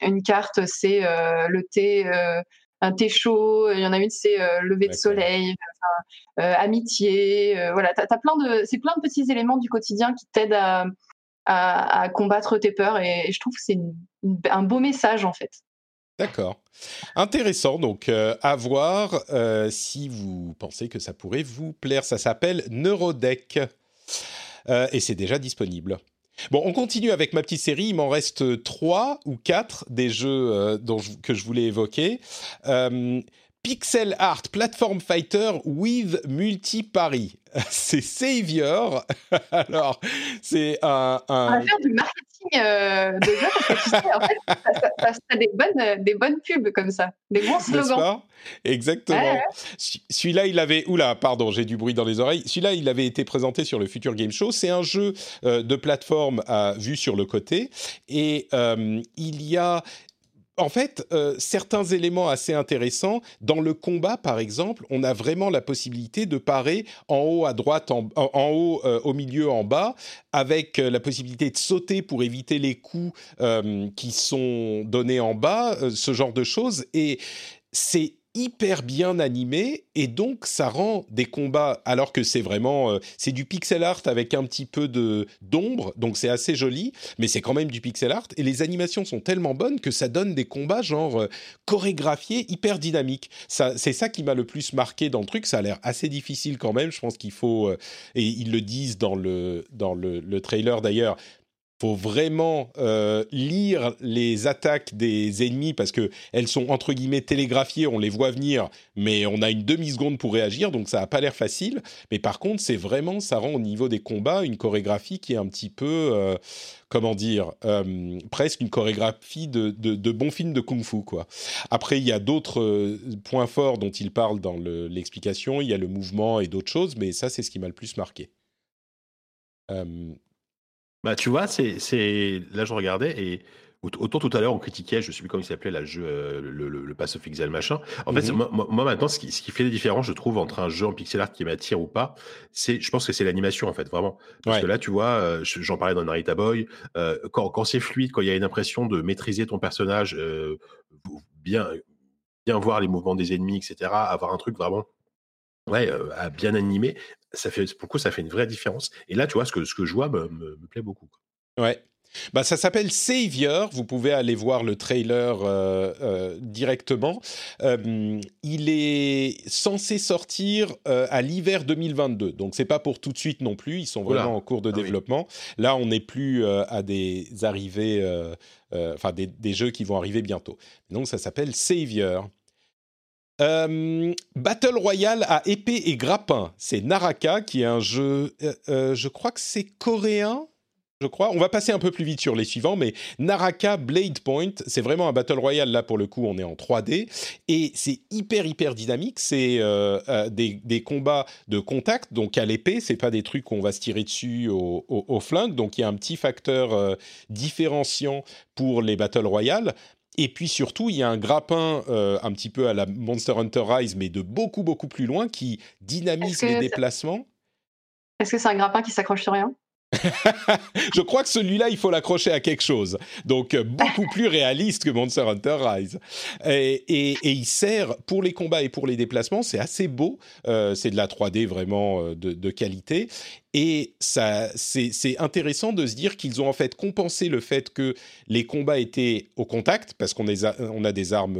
C: une carte, c'est le thé un thé chaud, il y en a une c'est lever de soleil, amitié, voilà, t'as, as plein de, c'est plein de petits éléments du quotidien qui t'aident à, à, combattre tes peurs et, je trouve que c'est un beau message en fait.
A: D'accord. Intéressant, donc à voir si vous pensez que ça pourrait vous plaire. Ça s'appelle Neurodeck et c'est déjà disponible. Bon, on continue avec ma petite série. Il m'en reste trois ou quatre des jeux euh, dont que je voulais évoquer. Euh, Pixel Art Platform Fighter with Multi-Paris. C'est Savior. Alors, c'est un,
C: un... On va faire du marketing euh, de jeu parce que tu sais, en fait, ça, ça, des, bonnes, des bonnes pubs comme ça, des bons slogans.
A: Exactement. Celui-là, il avait. Oula, pardon, j'ai du bruit dans les oreilles. Celui-là, il avait été présenté sur le Future Game Show. C'est un jeu euh, de plateforme à vue sur le côté. Et euh, il y a en fait, euh, certains éléments assez intéressants. Dans le combat, par exemple, on a vraiment la possibilité de parer en haut à droite, en, haut, euh, au milieu, en bas, avec euh, la possibilité de sauter pour éviter les coups qui sont donnés en bas, ce genre de choses. Et c'est hyper bien animé et donc ça rend des combats alors que c'est vraiment euh, c'est du pixel art avec un petit peu de d'ombre donc c'est assez joli mais c'est quand même du pixel art et les animations sont tellement bonnes que ça donne des combats genre euh, chorégraphiés hyper dynamiques. Ça c'est ça qui m'a le plus marqué dans le truc ça a l'air assez difficile quand même je pense qu'il faut euh, et ils le disent dans le dans le, le trailer d'ailleurs faut vraiment euh, lire les attaques des ennemis parce que elles sont entre guillemets télégraphiées, on les voit venir, mais on a une demi seconde pour réagir, donc ça a pas l'air facile. Mais par contre, c'est vraiment, ça rend au niveau des combats une chorégraphie qui est un petit peu, euh, comment dire, euh, presque une chorégraphie de, de, de bon film de kung-fu quoi. Après, il y a d'autres points forts dont il parle dans l'explication. il y a le mouvement et d'autres choses, mais ça, c'est ce qui m'a le plus marqué.
B: Bah, tu vois, c'est, c'est... là, je regardais et autant tout à l'heure, on critiquait, je ne sais plus comment il s'appelait, la jeu, euh, le, le, le Pass of Exile, machin. En fait, mhm. moi, maintenant, ce qui, ce qui fait la différence, je trouve, entre un jeu en pixel art qui m'attire ou pas, c'est, je pense que c'est l'animation, en fait, vraiment. Parce que là, tu vois, euh, j'en parlais dans Narita Boy, euh, quand, quand c'est fluide, quand il y a une impression de maîtriser ton personnage, euh, bien, bien voir les mouvements des ennemis, etc., avoir un truc vraiment ouais, à bien animer, ça fait, pour ça fait une vraie différence. Et là, tu vois, ce que, ce que je vois me, me, plaît beaucoup.
A: Ouais. bah, ça s'appelle Savior. Vous pouvez aller voir le trailer euh, euh, directement. Euh, il est censé sortir à l'hiver 2022, donc c'est pas pour tout de suite non plus. Ils sont vraiment en cours de ah développement. Là, on n'est plus à des arrivées, enfin des, des, jeux qui vont arriver bientôt. Donc ça s'appelle Savior. Battle Royale à épée et grappin, c'est Naraka qui est un jeu, je crois que c'est coréen, je crois. On va passer un peu plus vite sur les suivants, mais Naraka Blade Point, c'est vraiment un battle royale. Là, pour le coup, on est en 3D et c'est hyper hyper dynamique. C'est euh, euh, des, combats de contact, donc à l'épée. C'est pas des trucs qu'on va se tirer dessus au, flingue. Donc il y a un petit facteur euh, différenciant pour les battle royale. Et puis surtout, il y a un grappin un petit peu à la Monster Hunter Rise, mais de beaucoup beaucoup plus loin, qui dynamise les déplacements.
C: Est-ce que c'est un grappin qui s'accroche sur rien?
A: je crois que celui-là, il faut l'accrocher à quelque chose. Donc, euh, beaucoup plus réaliste que Monster Hunter Rise. Et, il sert pour les combats et pour les déplacements. C'est assez beau. Euh, c'est de la 3D vraiment euh, de, qualité. Et ça, c'est intéressant de se dire qu'ils ont en fait compensé le fait que les combats étaient au contact, parce qu'on on a des armes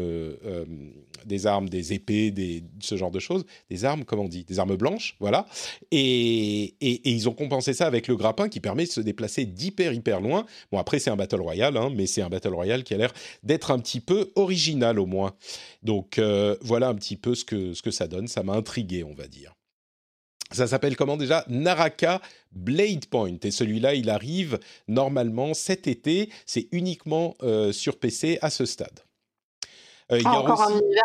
A: des armes, des épées, ce genre de choses. Des armes, comment on dit Des armes blanches, voilà. Et, ils ont compensé ça avec le grappin qui permet de se déplacer d'hyper, hyper loin. Bon, après, c'est un Battle Royale, hein, mais c'est un Battle Royale qui a l'air d'être un petit peu original au moins. Donc, euh, voilà un petit peu ce que, ce que ça donne. Ça m'a intrigué, on va dire. Ça s'appelle comment déjà? Naraka Blade Point. Et celui-là, il arrive normalement cet été. C'est uniquement euh, sur PC à ce stade.
C: Euh, encore un univers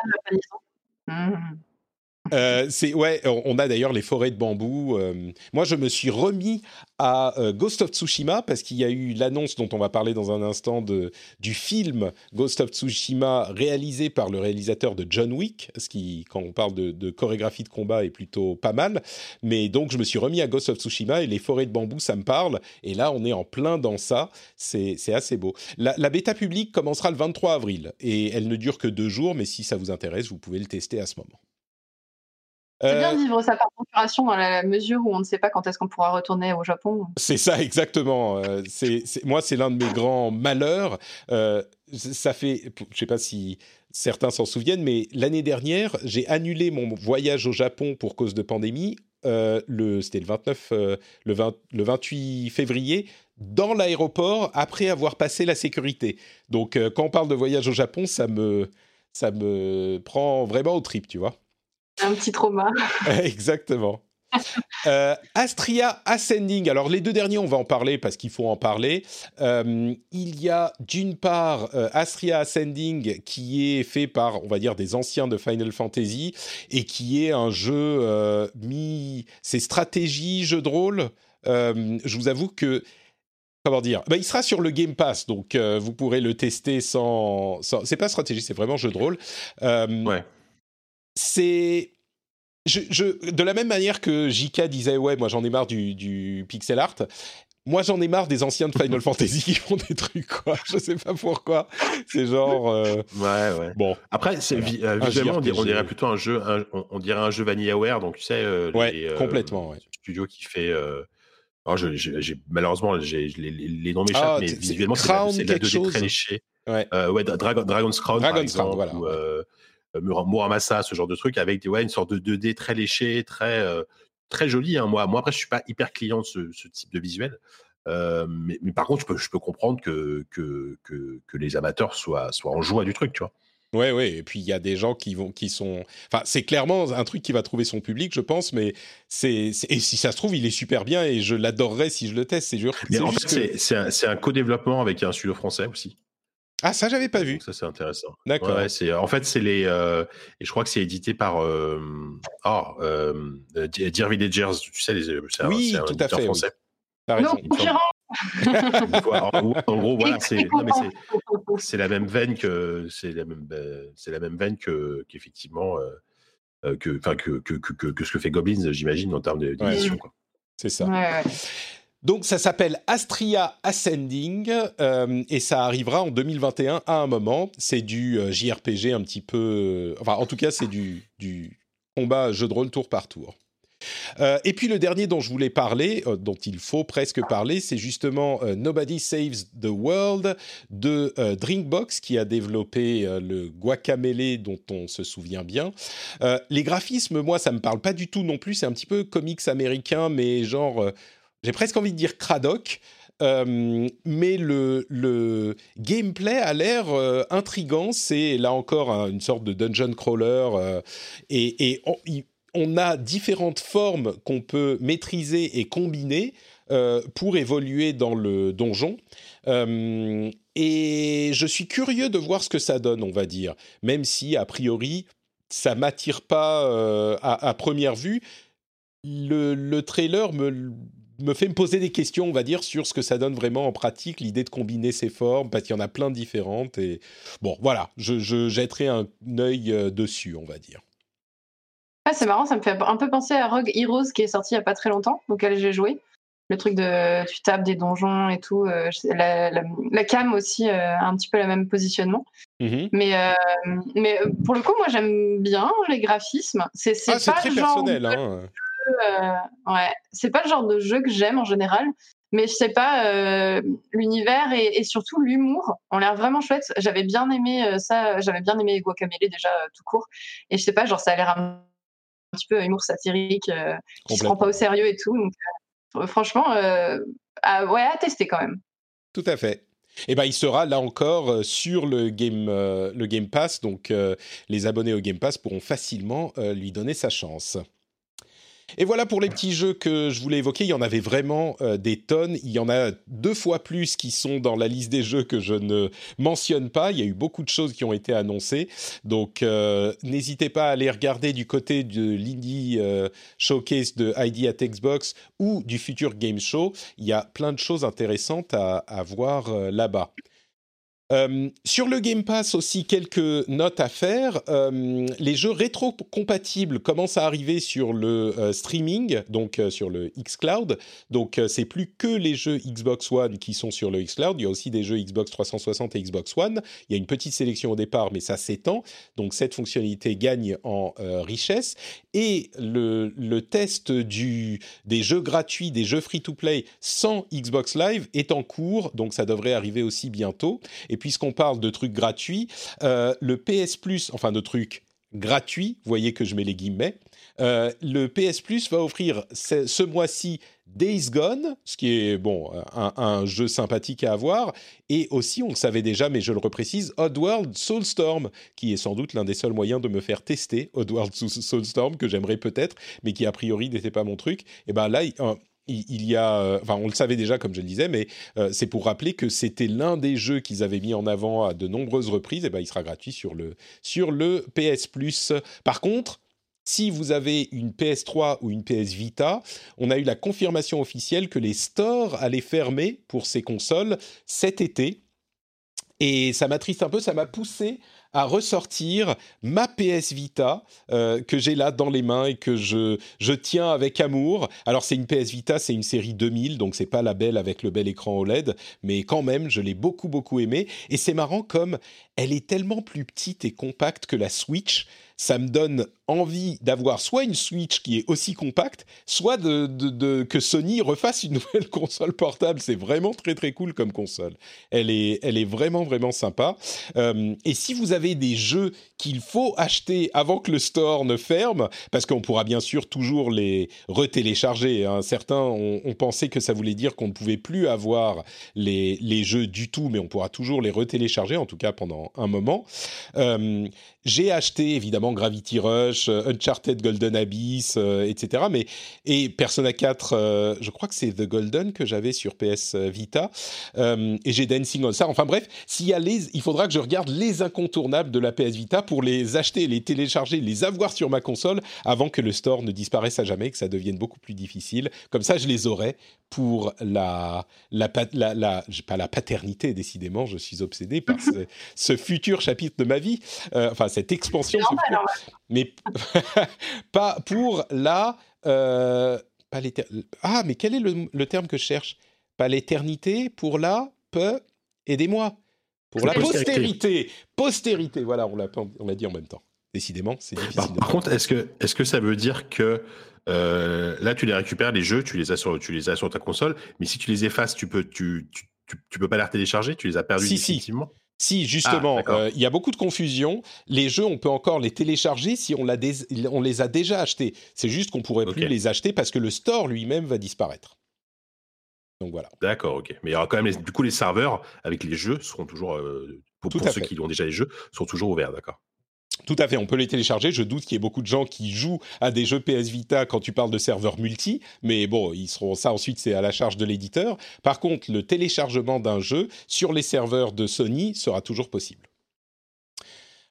A: de euh, on a d'ailleurs les forêts de bambou. Euh, moi, je me suis remis à euh, Ghost of Tsushima parce qu'il y a eu l'annonce dont on va parler dans un instant de du film Ghost of Tsushima réalisé par le réalisateur de John Wick, ce qui, quand on parle de, chorégraphie de combat, est plutôt pas mal. Mais donc, je me suis remis à Ghost of Tsushima et les forêts de bambou, ça me parle. Et là, on est en plein dans ça. C'est assez beau. La, la bêta publique commencera le 23 avril et elle ne dure que deux jours. Mais si ça vous intéresse, vous pouvez le tester à ce moment.
C: C'est bien de euh, vivre sa par procuration dans la mesure où on ne sait pas quand est-ce qu'on pourra retourner au Japon.
A: C'est ça, exactement. Euh, c'est, moi, c'est l'un de mes grands malheurs. Euh, ça fait, je ne sais pas si certains s'en souviennent, mais l'année dernière, j'ai annulé mon voyage au Japon pour cause de pandémie. le, c'était le 29, le, 20, le 28 février, dans l'aéroport, après avoir passé la sécurité. Donc, quand on parle de voyage au Japon, ça me, ça me prend vraiment au trip, tu vois.
C: Un petit trauma.
A: Exactement. Euh, Astria Ascending. Alors les deux derniers, on va en parler parce qu'il faut en parler. Euh, il y a d'une part euh, Astria Ascending qui est fait par, on va dire, des anciens de Final Fantasy et qui est un jeu mi, c'est stratégie, jeu de rôle. je vous avoue que comment dire bah, Il sera sur le Game Pass, donc vous pourrez le tester sans. sans... C'est pas stratégie, c'est vraiment jeu de rôle.
B: ouais
A: c'est je, de la même manière que JK disait ouais moi j'en ai marre du, pixel art moi j'en ai marre des anciens de Final Fantasy qui font des trucs quoi. Je sais pas pourquoi. C'est genre euh,
B: ouais ouais. bon. Après c'est euh, visuellement on dirait, plutôt un jeu on, dirait un jeu VanillaWare donc tu sais euh,
A: ouais complètement ouais.
B: studio qui fait alors j'ai malheureusement j'ai les, noms m'échappent ah, mais visuellement c'est de la 2D très léché. Ouais, ouais Dragon's Crown par exemple voilà, euh, Muramasa, ce genre de truc, avec ouais, une sorte de 2D très léché, très, euh, très joli. Hein. Moi, moi, après, je suis pas hyper client de ce, type de visuel. Euh, mais, par contre, je peux, je peux comprendre que, que, que, les amateurs soient, soient en joie du truc, tu vois.
A: Ouais, ouais. Et puis il y a des gens qui vont, qui sont. Enfin, c'est clairement un truc qui va trouver son public, je pense. Mais c'est et si ça se trouve, il est super bien et je l'adorerais si je le teste. C'est sûr.
B: Mais en fait, c'est un, un co-développement avec un studio français aussi.
A: Ah, ça, j'avais pas vu.
B: ça, c'est intéressant.
A: D'accord.
B: c'est, en fait, c'est les. Euh, et je crois que c'est édité par. Euh, oh, euh, Dear Villagers, tu sais, les,
A: c'est oui, un, tout à fait.
B: Français.
C: Oui. Non,
B: en, gros, voilà, c'est, c'est, la même veine que c'est la même, c'est la même veine que qu'effectivement que, enfin que, que, que, que, ce que fait Goblins, j'imagine, en termes d'édition. Ouais.
A: C'est ça. Ouais, donc ça s'appelle Astria Ascending euh, et ça arrivera en 2021 à un moment. C'est du euh, JRPG un petit peu... Euh, enfin en tout cas c'est du, combat jeu de rôle tour par tour. Et puis le dernier dont je voulais parler, dont il faut presque parler, c'est justement Nobody Saves the World de Drinkbox qui a développé le Guacamele dont on se souvient bien. les graphismes, moi, ça me parle pas du tout non plus. C'est un petit peu comics américain, mais genre, j'ai presque envie de dire Cradoc. mais le, le, gameplay a l'air intrigant. C'est là encore une sorte de dungeon crawler et, et on a différentes formes qu'on peut maîtriser et combiner euh, pour évoluer dans le donjon. Euh, et je suis curieux de voir ce que ça donne, on va dire, même si a priori ça m'attire pas euh, à, première vue. Le, trailer me, me fait me poser des questions, on va dire, sur ce que ça donne vraiment en pratique, l'idée de combiner ces formes, parce qu'il y en a plein de différentes. Et bon, voilà, je, je jetterai un œil dessus, on va dire.
C: Ah, c'est marrant, ça me fait un peu penser à Rogue Heroes qui est sorti il n'y a pas très longtemps, auquel j'ai joué. Le truc de tu tapes des donjons et tout. Euh, la, cam aussi euh, a un petit peu le même positionnement. Mm-hmm. Mais, euh, mais pour le coup, moi j'aime bien les graphismes. C'est ah, pas très genre personnel. Hein. Ouais, c'est pas le genre de jeu que j'aime en général. Mais je sais pas, l'univers et, et, surtout l'humour ont l'air vraiment chouettes. J'avais bien aimé ça, j'avais bien aimé Guacamele déjà tout court. Et je sais pas, genre ça a l'air un petit peu humour satirique, euh, qui se prend pas au sérieux et tout. Donc, euh, franchement, euh, à, ouais, à tester quand même.
A: Tout à fait. Et eh ben, il sera là encore sur le Game, le game Pass, donc les abonnés au Game Pass pourront facilement lui donner sa chance. Et voilà pour les petits jeux que je voulais évoquer. Il y en avait vraiment euh, des tonnes. Il y en a deux fois plus qui sont dans la liste des jeux que je ne mentionne pas. Il y a eu beaucoup de choses qui ont été annoncées. Donc euh, n'hésitez pas à aller regarder du côté de l'Indie euh, Showcase de ID at Xbox ou du Future Game Show. Il y a plein de choses intéressantes à voir là-bas. Euh, sur le Game Pass aussi, quelques notes à faire. Euh, les jeux rétro-compatibles commencent à arriver sur le euh, streaming, donc sur le xCloud. Donc c'est plus que les jeux Xbox One qui sont sur le xCloud. Il y a aussi des jeux Xbox 360 et Xbox One. Il y a une petite sélection au départ, mais ça s'étend. Donc cette fonctionnalité gagne en richesse. Et le, test des jeux gratuits, des jeux free-to-play sans Xbox Live est en cours. Donc ça devrait arriver aussi bientôt. Puisqu'on parle de trucs gratuits, euh, le PS Plus, enfin de trucs gratuits, voyez que je mets les guillemets, euh, le PS Plus va offrir ce, mois-ci Days Gone, ce qui est bon un, jeu sympathique à avoir, et aussi on le savait déjà, mais je le reprécise, Oddworld Soulstorm, qui est sans doute l'un des seuls moyens de me faire tester Oddworld Soulstorm que j'aimerais peut-être, mais qui a priori n'était pas mon truc. Et ben là, il y a, euh, enfin, on le savait déjà, comme je le disais, mais euh, c'est pour rappeler que c'était l'un des jeux qu'ils avaient mis en avant à de nombreuses reprises. Et ben, il sera gratuit sur le sur le PS Plus. Par contre, si vous avez une PS3 ou une PS Vita, on a eu la confirmation officielle que les stores allaient fermer pour ces consoles cet été. Et ça m'attriste un peu, ça m'a poussé à ressortir ma PS Vita euh, que j'ai là dans les mains et que je, je tiens avec amour. Alors c'est une PS Vita, c'est une série 2000, donc c'est pas la belle avec le bel écran OLED, mais quand même je l'ai beaucoup beaucoup aimé. Et c'est marrant comme elle est tellement plus petite et compacte que la Switch ça me donne envie d'avoir soit une Switch qui est aussi compacte, soit que Sony refasse une nouvelle console portable. C'est vraiment très très cool comme console. Elle est, elle est vraiment vraiment sympa. Euh, et si vous avez des jeux qu'il faut acheter avant que le store ne ferme, parce qu'on pourra bien sûr toujours les retélécharger. Hein. Certains ont, pensé que ça voulait dire qu'on ne pouvait plus avoir les, les jeux du tout, mais on pourra toujours les retélécharger, en tout cas pendant un moment. Euh, j'ai acheté évidemment Gravity Rush, euh, Uncharted Golden Abyss, euh, etc. Mais et Persona 4, euh, je crois que c'est The Golden que j'avais sur PS Vita, et j'ai Dancing on Star. Enfin bref, s'il y a les, il faudra que je regarde les incontournables de la PS Vita pour les acheter, les télécharger, les avoir sur ma console avant que le store ne disparaisse à jamais, que ça devienne beaucoup plus difficile. Comme ça, je les aurai pour la la, la, la pas la paternité décidément, je suis obsédé par ce, ce, futur chapitre de ma vie. enfin cette expansion, mais pas pour la. Euh, pas ah, mais quel est le, terme que je cherche? Pas l'éternité, pour la. Peu. Aidez-moi. Pour la postérité. postérité. Voilà, on l'a, on l'a dit en même temps. Décidément, c'est difficile.
B: Par, contre, est-ce que, est que ça veut dire que euh, là, tu les récupères, les jeux, tu les, as sur, tu les as sur ta console, mais si tu les effaces, tu peux, tu, tu, peux pas les télécharger Tu les as perdus
A: si,
B: définitivement?
A: si. Justement, ah, euh, il y a beaucoup de confusion. Les jeux, on peut encore les télécharger si on, on les a déjà achetés. C'est juste qu'on pourrait plus les acheter parce que le store lui-même va disparaître. Donc voilà.
B: D'accord, ok. Mais il y aura quand même, du coup, les serveurs avec les jeux seront toujours, euh, pour, pour ceux qui ont déjà les jeux, sont toujours ouverts, d'accord.
A: Tout à fait, on peut les télécharger. Je doute qu'il y ait beaucoup de gens qui jouent à des jeux PS Vita quand tu parles de serveurs multi, mais bon, ils seront ça ensuite, c'est à la charge de l'éditeur. Par contre, le téléchargement d'un jeu sur les serveurs de Sony sera toujours possible.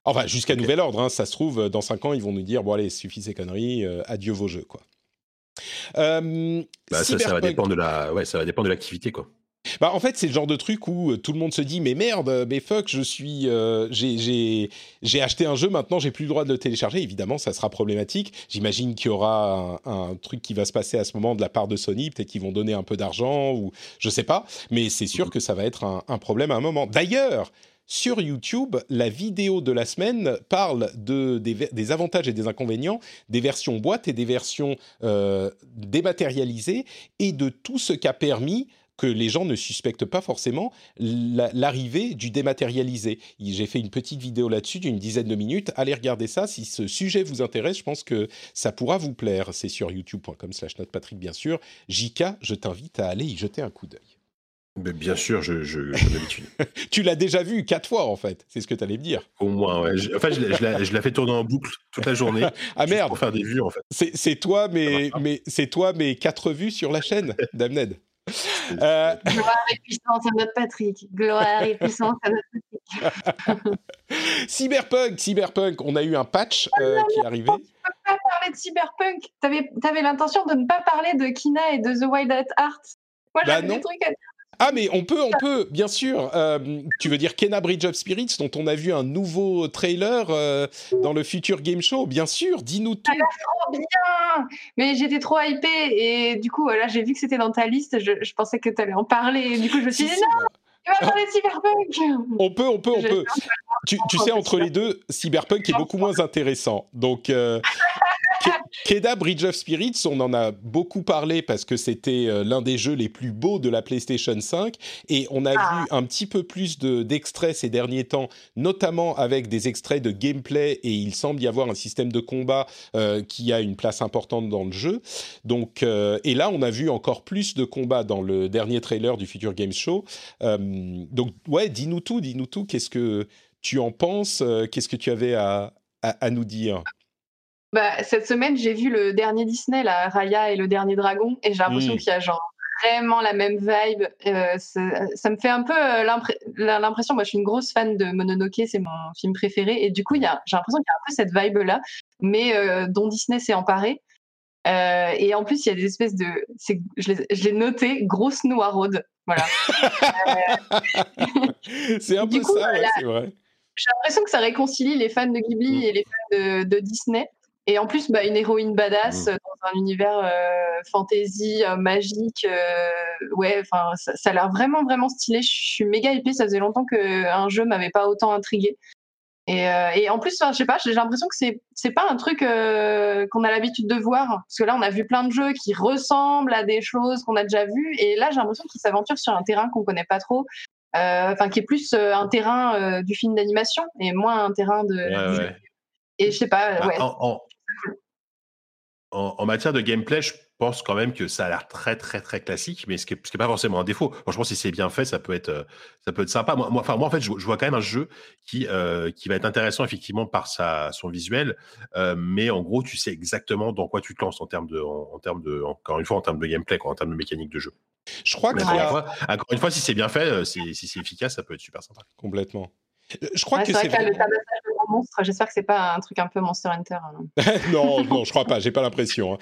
A: Enfin, jusqu'à nouvel ordre, hein. ça se trouve, dans 5 ans, ils vont nous dire, bon allez, suffit ces conneries, euh, adieu vos jeux, quoi.
B: Euh, bah, ça, va dépendre de la, ouais, ça va dépendre de l'activité, quoi.
A: Bah, en fait, c'est le genre de truc où euh, tout le monde se dit mais merde, mais fuck, je suis, euh, j'ai acheté un jeu, maintenant j'ai plus le droit de le télécharger. Évidemment, ça sera problématique. J'imagine qu'il y aura un, truc qui va se passer à ce moment de la part de Sony, peut-être qu'ils vont donner un peu d'argent ou je sais pas, mais c'est sûr que ça va être un, problème à un moment. D'ailleurs. Sur YouTube, la vidéo de la semaine parle de, des, avantages et des inconvénients des versions boîte et des versions euh, dématérialisées et de tout ce qu'a permis que les gens ne suspectent pas forcément l'arrivée du dématérialisé. J'ai fait une petite vidéo là-dessus d'une dizaine de minutes. Allez regarder ça. Si ce sujet vous intéresse, je pense que ça pourra vous plaire. C'est sur youtube.com slash Patrick, bien sûr. Jika, je t'invite à aller y jeter un coup d'œil.
B: bien sûr, je, je,
A: tu l'as déjà vu quatre fois, en fait. C'est ce que tu allais me dire.
B: Au moins, ouais. Je, enfin, je, l'ai fait tourner en boucle toute la journée.
A: ah merde
B: Pour faire des vues, en fait.
A: C'est toi, mais, mais c'est toi, mais quatre vues sur la chaîne, Damned.
C: Euh... Gloire et puissance à notre Patrick. Gloire et puissance à notre Patrick.
A: cyberpunk, Cyberpunk, on a eu un patch ah euh, qui est arrivé.
C: Tu peux pas parler de Cyberpunk. Tu avais, avais l'intention de ne pas parler de Kina et de The Wild at Heart. Moi, bah j'avais des trucs à dire.
A: Ah, mais on peut, on peut, bien sûr. Euh, tu veux dire Kena Bridge of Spirits, dont on a vu un nouveau trailer euh, dans le futur game show? Bien sûr, dis-nous tout.
C: Ça trop bien Mais j'étais trop hypée et du coup, là, j'ai vu que c'était dans ta liste. Je, pensais que tu allais en parler. Du coup, je me suis dit non tu vas parler de Cyberpunk
A: On peut, on peut, on peut. Tu, sais, entre les deux, Cyberpunk est beaucoup moins intéressant. Donc, euh, Keda Bridge of Spirits, on en a beaucoup parlé parce que c'était euh, l'un des jeux les plus beaux de la PlayStation 5 et on a ah. vu un petit peu plus d'extraits ces derniers temps, notamment avec des extraits de gameplay et il semble y avoir un système de combat euh, qui a une place importante dans le jeu. Donc, euh, et là, on a vu encore plus de combats dans le dernier trailer du Future Games Show. donc, ouais, dis-nous tout, dis-nous tout. Qu'est-ce que tu en penses? Qu'est-ce que tu avais à, à nous dire?
C: Bah, cette semaine, j'ai vu le dernier Disney, la Raya et le dernier dragon, et j'ai l'impression qu'il y a genre vraiment la même vibe. Euh, ça, me fait un peu euh, l'impression. Moi, je suis une grosse fan de Mononoke, c'est mon film préféré, et du coup, j'ai l'impression qu'il y a un peu cette vibe-là, mais euh, dont Disney s'est emparé. et en plus, il y a des espèces de. Je l'ai noté, grosse noiraude. Voilà.
A: c'est un peu ça, c'est vrai.
C: J'ai l'impression que ça réconcilie les fans de Ghibli mm. et les fans de Disney. Et en plus, bah, une héroïne badass mmh. dans un univers euh, fantasy, euh, magique. Euh, ouais, enfin, ça, a l'air vraiment, vraiment stylé. Je suis méga épée. Ça faisait longtemps qu'un jeu m'avait pas autant intrigué. Et, et en plus, je sais pas, j'ai l'impression que c'est c'est pas un truc qu'on a l'habitude de voir. Parce que là, on a vu plein de jeux qui ressemblent à des choses qu'on a déjà vues. Et là, j'ai l'impression qu'ils s'aventurent sur un terrain qu'on connaît pas trop. Enfin, qui est plus un terrain du film d'animation et moins un terrain de. Ouais, Et je sais pas. Bah, ouais
B: en, matière de gameplay, je pense quand même que ça a l'air très très très classique, mais ce qui n'est pas forcément un défaut. Franchement, si c'est bien fait, ça peut être euh, ça peut être sympa. Moi, enfin moi en fait, je, vois quand même un jeu qui euh, qui va être intéressant effectivement par sa son visuel, euh, mais en gros, tu sais exactement dans quoi tu te lances en termes de en, termes de encore une fois en termes de gameplay, quoi, en termes de mécanique de jeu.
A: Je crois que
B: encore, une fois, si c'est bien fait, si c'est efficace, ça peut être super sympa.
A: Complètement. Je crois que c'est
C: monstre. J'espère que c'est pas un truc un peu Monster Hunter. Hein.
A: non, non, je crois pas. J'ai pas l'impression. Hein.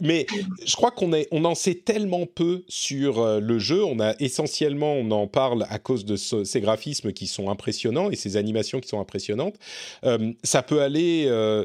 A: Mais je crois qu'on est, on en sait tellement peu sur euh, le jeu. On a essentiellement, on en parle à cause de ces graphismes qui sont impressionnants et ces animations qui sont impressionnantes. Euh, ça peut aller euh,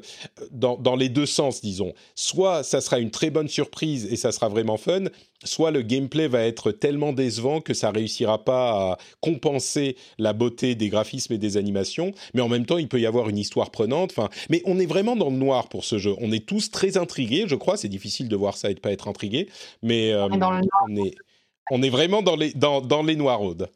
A: dans les deux sens, disons. Soit ça sera une très bonne surprise et ça sera vraiment fun soit le gameplay va être tellement décevant que ça réussira pas à compenser la beauté des graphismes et des animations, mais en même temps, il peut y avoir une histoire prenante. Enfin, mais on est vraiment dans le noir pour ce jeu. On est tous très intrigués, je crois. C'est difficile de voir ça et de pas être intrigué, mais euh, on, est, on est vraiment dans les dans, dans les noiraudes.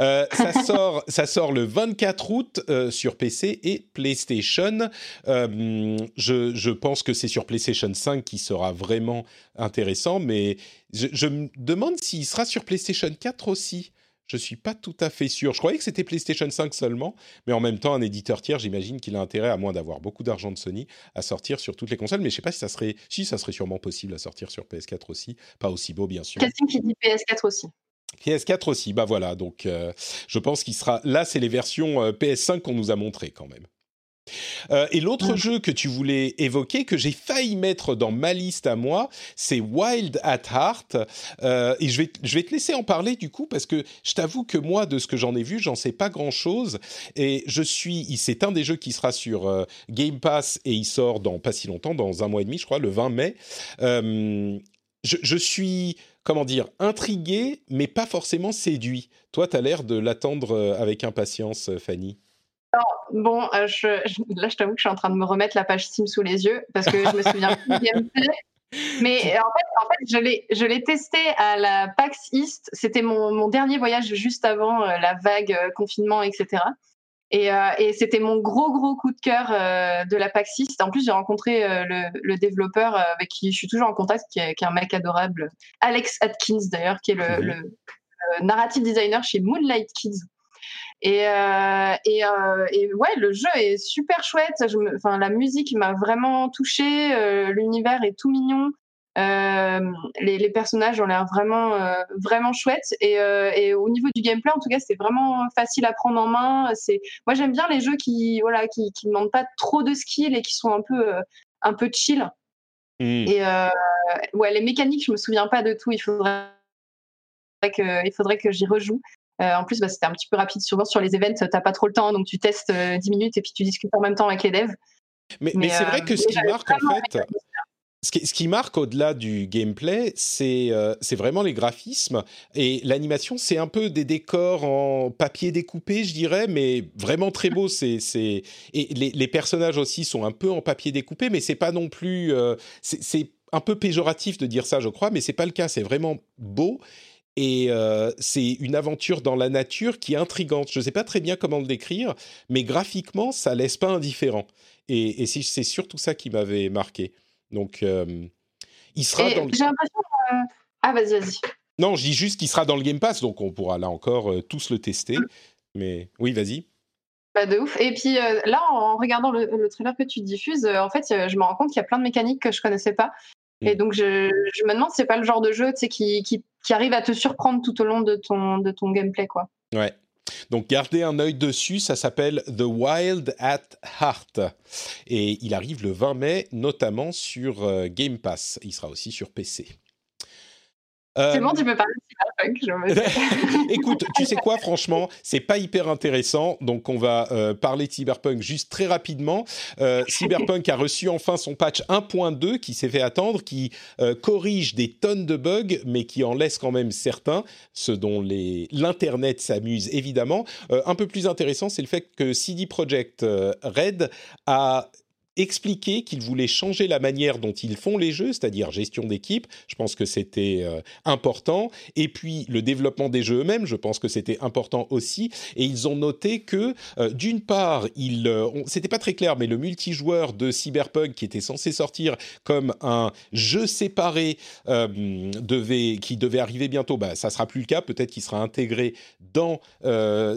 A: Euh, ça, sort, ça sort le 24 août euh, sur PC et PlayStation. Euh, je, je, pense que c'est sur PlayStation 5 qui sera vraiment intéressant, mais je, je me demande s'il sera sur PlayStation 4 aussi. Je suis pas tout à fait sûr. Je croyais que c'était PlayStation 5 seulement, mais en même temps, un éditeur tiers, j'imagine qu'il a intérêt, à moins d'avoir beaucoup d'argent de Sony, à sortir sur toutes les consoles. Mais je sais pas si ça serait, si ça serait sûrement possible à sortir sur PS4 aussi. Pas aussi beau, bien sûr.
C: Quelqu'un qui dit PS4 aussi.
A: PS4 aussi, bah voilà, donc euh, je pense qu'il sera... Là, c'est les versions euh, PS5 qu'on nous a montrées quand même. Euh, et l'autre jeu que tu voulais évoquer, que j'ai failli mettre dans ma liste à moi, c'est Wild at Heart. et je vais, je vais te laisser en parler du coup, parce que je t'avoue que moi, de ce que j'en ai vu, j'en sais pas grand-chose. Et je suis... C'est un des jeux qui sera sur Game Pass et il sort dans pas si longtemps, dans un mois et demi, je crois, le 20 mai. Je, je, suis comment dire, intrigué, mais pas forcément séduit. Toi, tu as l'air de l'attendre euh, avec impatience, euh,
C: Bon, euh, je, là, je t'avoue que je suis en train de me remettre la page Steam sous les yeux parce que je me souviens plus du gameplay. Mais en fait, en fait je l'ai testé à la PAX East. C'était mon, mon, dernier voyage juste avant la vague confinement, etc. Et, euh, et c'était mon gros gros coup de cœur euh, de la Paxis. En plus, j'ai rencontré euh, le, le, développeur euh, avec qui je suis toujours en contact, qui est, qui est un mec adorable, Alex Atkins d'ailleurs, qui est le, le, le, narrative designer chez Moonlight Kids. Et, et, et, ouais, le jeu est super chouette. Enfin, la musique m'a vraiment touchée. L'univers est tout mignon. Euh, les, les, personnages ont l'air vraiment, euh, vraiment chouettes. Et, euh, et, au niveau du gameplay, en tout cas, c'est vraiment facile à prendre en main. C'est, moi, j'aime bien les jeux qui, voilà, qui, qui demandent pas trop de skill et qui sont un peu, un peu chill. Mmh. Et ouais, les mécaniques, je me souviens pas de tout. Il faudrait que, il faudrait que j'y rejoue. Euh, en plus, bah, c'était un petit peu rapide. Souvent, sur les events, t'as pas trop le temps, donc tu testes 10 minutes et puis tu discutes en même temps avec les devs.
A: Mais, mais, mais c'est vrai que ce qui marque, en fait, ce qui, ce qui, marque au-delà du gameplay, c'est euh, vraiment les graphismes et l'animation. C'est un peu des décors en papier découpé, je dirais, mais vraiment très beau. C'est et les, les, personnages aussi sont un peu en papier découpé, mais c'est pas non plus. Euh, c'est un peu péjoratif de dire ça, je crois, mais c'est pas le cas. C'est vraiment beau et euh, c'est une aventure dans la nature qui est intrigante. Je ne sais pas très bien comment le décrire, mais graphiquement, ça laisse pas indifférent. Et, et c'est surtout ça qui m'avait marqué. Donc, euh, il sera dans.
C: J'ai l'impression. Euh, ah, vas-y, vas-y.
A: Non, je dis juste qu'il sera dans le Game Pass, donc on pourra là encore tous le tester. Mm. Mais oui, vas-y.
C: Pas de ouf. Et puis là, en regardant le, trailer que tu diffuses, en fait, je me rends compte qu'il y a plein de mécaniques que je connaissais pas. Et mm. donc, je, je, me demande c'est pas le genre de jeu qui, qui, qui, arrive à te surprendre tout au long de ton, de ton gameplay. Quoi.
A: Ouais. Donc gardez un œil dessus, ça s'appelle The Wild at Heart. Et il arrive le 20 mai, notamment sur euh, Game Pass. Il sera aussi sur PC.
C: C'est bon, tu peux parler de Cyberpunk.
A: Écoute, tu sais quoi, franchement, c'est pas hyper intéressant, donc on va euh, parler de Cyberpunk juste très rapidement. Euh, Cyberpunk a reçu enfin son patch 1.2 qui s'est fait attendre, qui euh, corrige des tonnes de bugs, mais qui en laisse quand même certains, ce dont l'internet s'amuse évidemment. un peu plus intéressant, c'est le fait que CD Projekt Red a expliqué qu'ils voulaient changer la manière dont ils font les jeux, c'est-à-dire gestion d'équipe. Je pense que c'était euh, important. Et puis le développement des jeux eux-mêmes, je pense que c'était important aussi. Et ils ont noté que, euh, d'une part, il, euh, c'était pas très clair, mais le multijoueur de Cyberpunk qui était censé sortir comme un jeu séparé devait, qui devait arriver bientôt, bah, ça sera plus le cas. Peut-être qu'il sera intégré dans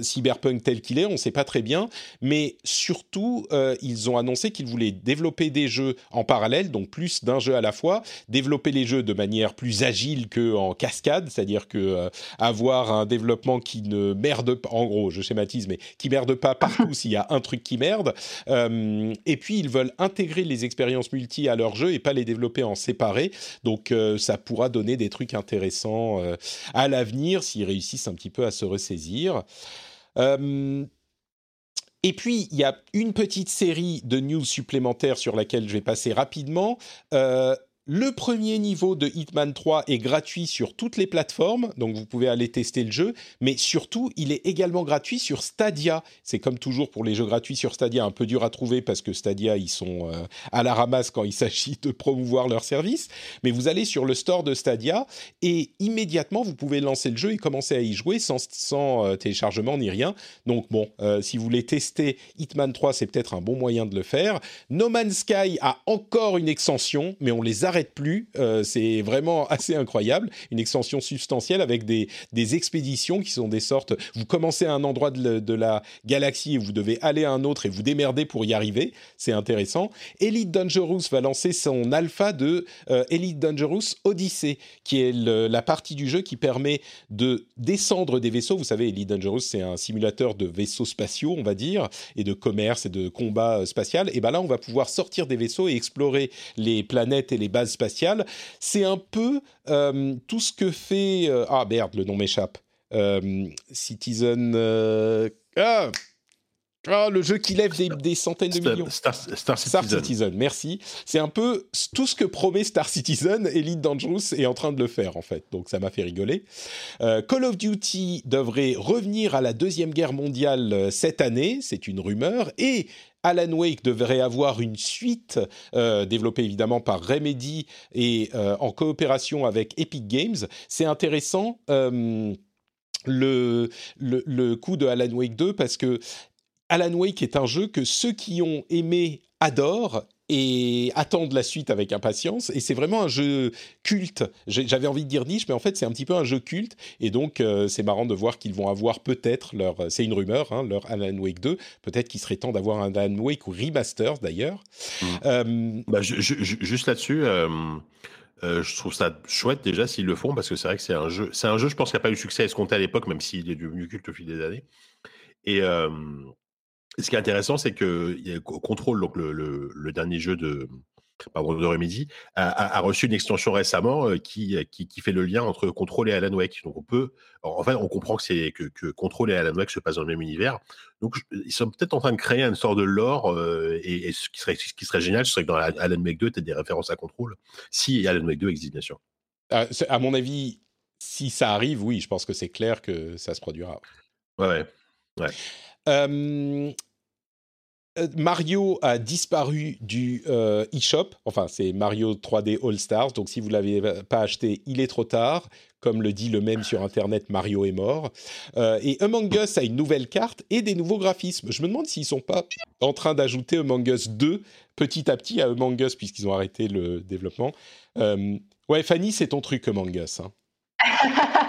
A: Cyberpunk tel qu'il est. On ne sait pas très bien. Mais surtout, ils ont annoncé qu'ils voulaient développer des jeux en parallèle, donc plus d'un jeu à la fois, développer les jeux de manière plus agile qu'en cascade, c'est-à-dire que euh, avoir un développement qui ne merde pas, en gros, je schématise, mais qui merde pas partout s'il y a un truc qui merde. Euh, et puis ils veulent intégrer les expériences multi à leur jeu et pas les développer en séparé. Donc euh, ça pourra donner des trucs intéressants à l'avenir s'ils réussissent un petit peu à se ressaisir. Et puis, il y a une petite série de news supplémentaires sur laquelle je vais passer rapidement. Euh, le premier niveau de Hitman 3 est gratuit sur toutes les plateformes, donc vous pouvez aller tester le jeu, mais surtout, il est également gratuit sur Stadia. C'est comme toujours pour les jeux gratuits sur Stadia, un peu dur à trouver parce que Stadia, ils sont euh, à la ramasse quand il s'agit de promouvoir leur service, mais vous allez sur le store de Stadia et immédiatement, vous pouvez lancer le jeu et commencer à y jouer sans, euh, téléchargement ni rien. Donc bon, euh, si vous voulez tester Hitman 3, c'est peut-être un bon moyen de le faire. No Man's Sky a encore une extension, mais on les arrête plus. Euh, c'est vraiment assez incroyable. Une extension substantielle avec des, des, expéditions qui sont des sortes. Vous commencez à un endroit de, la galaxie et vous devez aller à un autre et vous démerder pour y arriver. C'est intéressant. Elite Dangerous va lancer son alpha de euh, Elite Dangerous Odyssey, qui est la partie du jeu qui permet de descendre des vaisseaux. Vous savez, Elite Dangerous, c'est un simulateur de vaisseaux spatiaux, on va dire, et de commerce et de combat euh, spatial. Et ben là, on va pouvoir sortir des vaisseaux et explorer les planètes et les bases spatiales. C'est un peu euh, tout ce que fait... Euh, ah merde, le nom m'échappe. Euh, Citizen... ah ah, le jeu qui lève des, centaines de millions.
B: Star,
A: Citizen. merci. C'est un peu tout ce que promet Star Citizen. Elite Dangerous est en train de le faire, en fait. Donc ça m'a fait rigoler. Call of Duty devrait revenir à la Deuxième Guerre mondiale cette année. C'est une rumeur. Et Alan Wake devrait avoir une suite euh, développée évidemment par Remedy et euh, en coopération avec Epic Games. C'est intéressant euh, le, le, le, coup de Alan Wake 2 parce que Alan Wake est un jeu que ceux qui ont aimé adorent et attendent la suite avec impatience. Et c'est vraiment un jeu culte. J'avais envie de dire niche, mais en fait, c'est un petit peu un jeu culte. Et donc, euh, c'est marrant de voir qu'ils vont avoir peut-être leur. C'est une rumeur, hein, leur Alan Wake 2. Peut-être qu'il serait temps d'avoir un Alan Wake ou remaster d'ailleurs.
B: Mm. Euh, bah, juste là-dessus. Euh, je trouve ça chouette déjà s'ils le font parce que c'est vrai que c'est un jeu, c'est un jeu, je pense, qui n'a pas eu succès escompté à l'époque, même s'il est devenu culte au fil des années. Et, ce qui est intéressant, c'est que Control, donc le, le, dernier jeu de, pardon, de Remedy, a, reçu une extension récemment euh, qui, qui, qui, fait le lien entre Control et Alan Wake. Donc on peut, en fait, on comprend que c'est que, que, Control et Alan Wake se passent dans le même univers. Donc ils sont peut-être en train de créer une sorte de lore euh, et, ce, qui serait, ce qui serait génial, ce serait que dans Alan Wake 2, tu as des références à Control, si Alan Wake 2 existe bien sûr.
A: À, ah, à mon avis, si ça arrive, oui, je pense que c'est clair que ça se produira.
B: Ouais, ouais. Ouais.
A: Euh, Mario a disparu du euh, eShop, enfin c'est Mario 3D All Stars, donc si vous ne l'avez pas acheté, il est trop tard. Comme le dit le même sur Internet, Mario est mort. Euh, et Among Us a une nouvelle carte et des nouveaux graphismes. Je me demande s'ils ne sont pas en train d'ajouter Among Us 2 petit à petit à Among Us, puisqu'ils ont arrêté le développement. ouais, Fanny, c'est ton truc Among Us. Hein.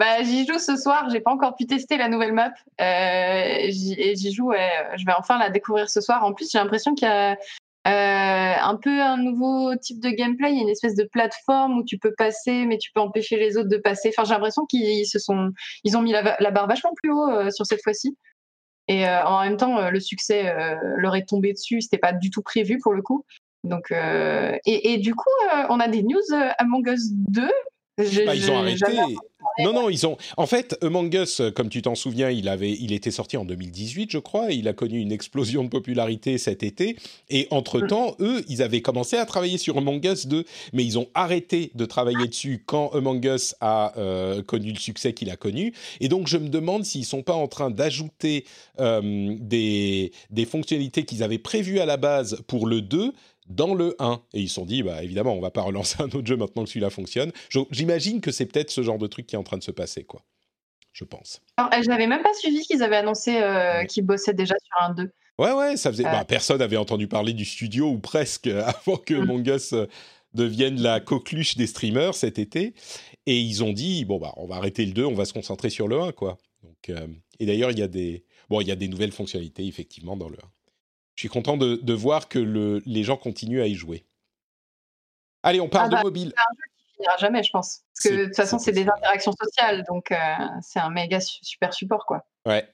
C: Bah, j'y joue ce soir. J'ai pas encore pu tester la nouvelle map. Euh, j'y joue. Je vais enfin la découvrir ce soir. En plus, j'ai l'impression qu'il y a euh, un peu un nouveau type de gameplay. Il y a une espèce de plateforme où tu peux passer, mais tu peux empêcher les autres de passer. Enfin, j'ai l'impression qu'ils se sont, ils ont mis la, barre vachement plus haut euh, sur cette fois-ci. Et euh, en même temps, le succès leur est tombé dessus. C'était pas du tout prévu pour le coup. Donc, et, et, du coup, on a des news Among Us 2
A: bah, ils ont arrêté. Non, non, ils ont. En fait, Among Us, comme tu t'en souviens, il avait, il était sorti en 2018, je crois, et il a connu une explosion de popularité cet été. Et entre-temps, mm. eux, ils avaient commencé à travailler sur Among Us 2, mais ils ont arrêté de travailler dessus quand Among Us a euh, connu le succès qu'il a connu. Et donc, je me demande s'ils sont pas en train d'ajouter euh, des, des fonctionnalités qu'ils avaient prévues à la base pour le 2 dans le 1. Et ils se sont dit, bah, évidemment, on va pas relancer un autre jeu maintenant que celui-là fonctionne. J'imagine que c'est peut-être ce genre de truc qui est en train de se passer, quoi. Je pense.
C: Alors, je n'avais même pas suivi qu'ils avaient annoncé euh, qu'ils bossaient déjà sur un 2.
A: Ouais, ouais, ça faisait. Bah, personne n'avait entendu parler du studio, ou presque, avant que mm. Mongus euh, devienne la coqueluche des streamers cet été. Et ils ont dit, bon, bah, on va arrêter le 2, on va se concentrer sur le 1, quoi. Donc, euh, et d'ailleurs, il y a des. Bon, il y a des nouvelles fonctionnalités, effectivement, dans le 1 je suis content de, voir que le, les gens continuent à y jouer. Allez, on parle ah de bah, mobile.
C: C'est un jeu qui finira jamais, je pense. Parce que de toute façon, c'est des interactions sociales, donc euh, c'est un méga super support, quoi.
A: Ouais.